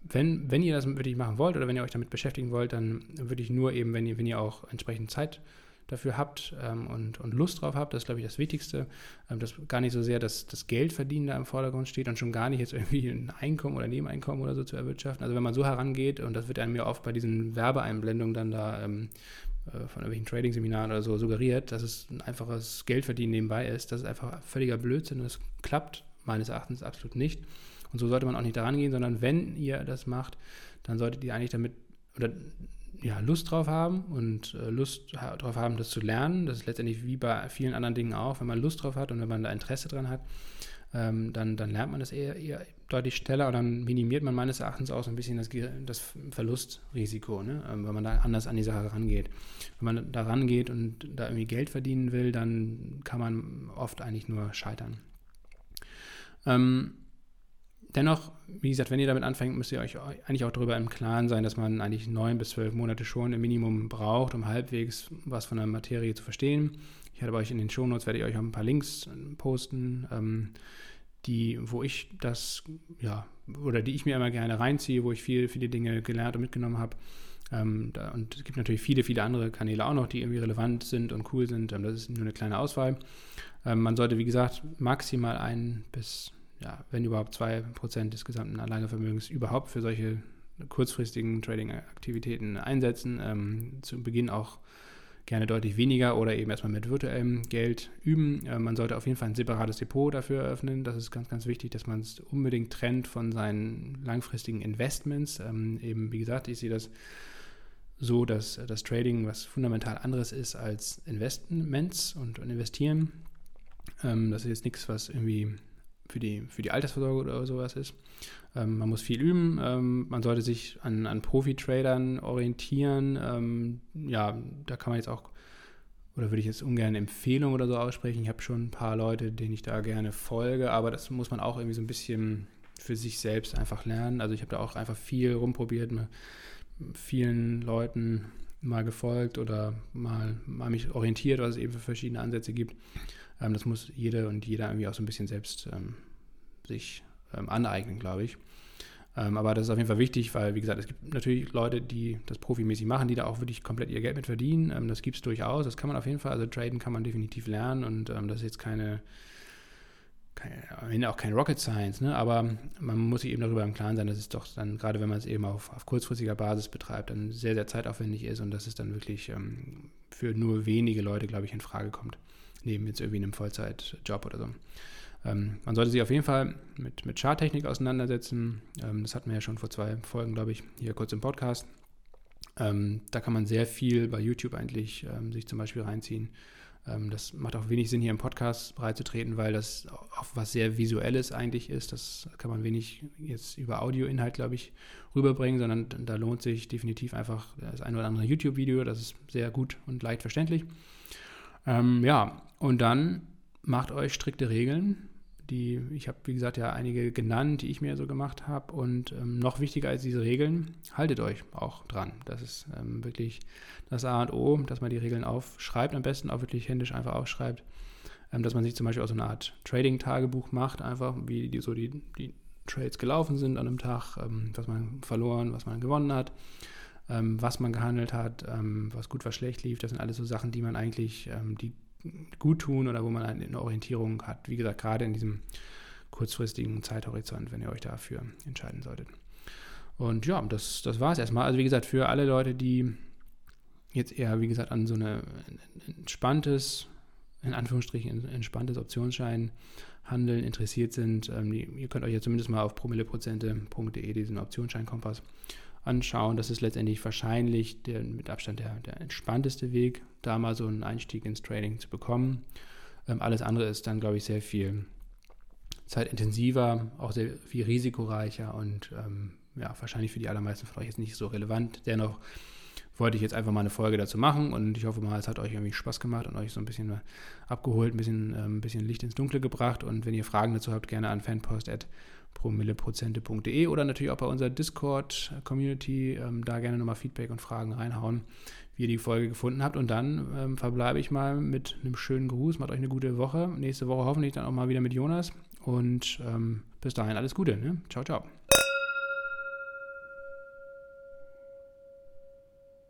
wenn, wenn ihr das wirklich machen wollt oder wenn ihr euch damit beschäftigen wollt, dann würde ich nur eben, wenn ihr, wenn ihr auch entsprechend Zeit dafür habt ähm, und, und Lust drauf habt, das ist, glaube ich, das Wichtigste, ähm, dass gar nicht so sehr dass das Geldverdienen da im Vordergrund steht und schon gar nicht jetzt irgendwie ein Einkommen oder Nebeneinkommen oder so zu erwirtschaften. Also wenn man so herangeht, und das wird einem ja oft bei diesen Werbeeinblendungen dann da ähm, äh, von irgendwelchen Trading-Seminaren oder so suggeriert, dass es ein einfaches Geldverdienen nebenbei ist, das ist einfach völliger Blödsinn und das klappt meines Erachtens absolut nicht. Und so sollte man auch nicht daran gehen, sondern wenn ihr das macht, dann solltet ihr eigentlich damit, oder ja, Lust drauf haben und äh, Lust ha drauf haben, das zu lernen. Das ist letztendlich wie bei vielen anderen Dingen auch. Wenn man Lust drauf hat und wenn man da Interesse dran hat, ähm, dann, dann lernt man das eher, eher, deutlich schneller und dann minimiert man meines Erachtens auch so ein bisschen das, das Verlustrisiko, ne? ähm, wenn man da anders an die Sache rangeht. Wenn man da rangeht und da irgendwie Geld verdienen will, dann kann man oft eigentlich nur scheitern. Ähm, Dennoch, wie gesagt, wenn ihr damit anfängt, müsst ihr euch eigentlich auch darüber im Klaren sein, dass man eigentlich neun bis zwölf Monate schon im Minimum braucht, um halbwegs was von der Materie zu verstehen. Ich hatte bei euch in den Shownotes, werde ich euch auch ein paar Links äh, posten, ähm, die, wo ich das, ja, oder die ich mir immer gerne reinziehe, wo ich viel, viele Dinge gelernt und mitgenommen habe. Ähm, da, und es gibt natürlich viele, viele andere Kanäle auch noch, die irgendwie relevant sind und cool sind. Ähm, das ist nur eine kleine Auswahl. Ähm, man sollte, wie gesagt, maximal ein bis ja, wenn überhaupt 2% des gesamten Anlagevermögens überhaupt für solche kurzfristigen Trading-Aktivitäten einsetzen. Ähm, zu Beginn auch gerne deutlich weniger oder eben erstmal mit virtuellem Geld üben. Äh, man sollte auf jeden Fall ein separates Depot dafür eröffnen. Das ist ganz, ganz wichtig, dass man es unbedingt trennt von seinen langfristigen Investments. Ähm, eben, wie gesagt, ich sehe das so, dass das Trading was fundamental anderes ist als Investments und, und Investieren. Ähm, das ist jetzt nichts, was irgendwie für die, für die Altersvorsorge oder sowas ist. Ähm, man muss viel üben, ähm, man sollte sich an, an Profi-Tradern orientieren. Ähm, ja, da kann man jetzt auch, oder würde ich jetzt ungern Empfehlungen oder so aussprechen. Ich habe schon ein paar Leute, denen ich da gerne folge, aber das muss man auch irgendwie so ein bisschen für sich selbst einfach lernen. Also ich habe da auch einfach viel rumprobiert, mit vielen Leuten mal gefolgt oder mal, mal mich orientiert, was es eben für verschiedene Ansätze gibt. Ähm, das muss jede und jeder irgendwie auch so ein bisschen selbst ähm, sich ähm, aneignen, glaube ich. Ähm, aber das ist auf jeden Fall wichtig, weil, wie gesagt, es gibt natürlich Leute, die das profimäßig machen, die da auch wirklich komplett ihr Geld mit verdienen. Ähm, das gibt es durchaus, das kann man auf jeden Fall. Also traden kann man definitiv lernen und ähm, das ist jetzt keine, keine, auch kein Rocket Science, ne? aber man muss sich eben darüber im Klaren sein, dass es doch dann, gerade wenn man es eben auf, auf kurzfristiger Basis betreibt, dann sehr, sehr zeitaufwendig ist und dass es dann wirklich ähm, für nur wenige Leute, glaube ich, in Frage kommt neben jetzt irgendwie einem Vollzeitjob oder so. Ähm, man sollte sich auf jeden Fall mit, mit Charttechnik auseinandersetzen. Ähm, das hatten wir ja schon vor zwei Folgen, glaube ich, hier kurz im Podcast. Ähm, da kann man sehr viel bei YouTube eigentlich ähm, sich zum Beispiel reinziehen. Ähm, das macht auch wenig Sinn, hier im Podcast breitzutreten, weil das auch was sehr Visuelles eigentlich ist. Das kann man wenig jetzt über Audioinhalt, glaube ich, rüberbringen, sondern da lohnt sich definitiv einfach das ein oder andere YouTube-Video. Das ist sehr gut und leicht verständlich. Ähm, ja, und dann macht euch strikte Regeln. Die, ich habe, wie gesagt, ja einige genannt, die ich mir so gemacht habe. Und ähm, noch wichtiger als diese Regeln, haltet euch auch dran. Das ist ähm, wirklich das A und O, dass man die Regeln aufschreibt, am besten auch wirklich händisch einfach aufschreibt. Ähm, dass man sich zum Beispiel auch so eine Art Trading-Tagebuch macht, einfach wie die, so die, die Trades gelaufen sind an einem Tag, ähm, was man verloren, was man gewonnen hat ähm, was man gehandelt hat, ähm, was gut, was schlecht lief. Das sind alles so Sachen, die man eigentlich, die gut tun oder wo man eine Orientierung hat. Wie gesagt, gerade in diesem kurzfristigen Zeithorizont, wenn ihr euch dafür entscheiden solltet. Und ja, das, das war es erstmal. Also wie gesagt, für alle Leute, die jetzt eher, wie gesagt, an so ein entspanntes, in Anführungsstrichen entspanntes Optionsscheinhandeln interessiert sind, ähm, die, ihr könnt euch ja zumindest mal auf promilleprozente.de diesen Optionsscheinkompass anschauen. Das ist letztendlich wahrscheinlich der, mit Abstand der, der entspannteste Weg, da mal so einen Einstieg ins Trading zu bekommen. Ähm, alles andere ist dann, glaube ich, sehr viel zeitintensiver, auch sehr viel risikoreicher und ähm, ja, wahrscheinlich für die allermeisten von euch jetzt nicht so relevant. Dennoch wollte ich jetzt einfach mal eine Folge dazu machen und ich hoffe mal, es hat euch irgendwie Spaß gemacht und euch so ein bisschen abgeholt, ein bisschen, ähm, ein bisschen Licht ins Dunkle gebracht. Und wenn ihr Fragen dazu habt, gerne an fanpost.promilleprozente.de oder natürlich auch bei unserer Discord-Community ähm, da gerne nochmal Feedback und Fragen reinhauen, wie ihr die Folge gefunden habt. Und dann ähm, verbleibe ich mal mit einem schönen Gruß. Macht euch eine gute Woche. Nächste Woche hoffentlich dann auch mal wieder mit Jonas. Und ähm, bis dahin alles Gute. Ne? Ciao, ciao.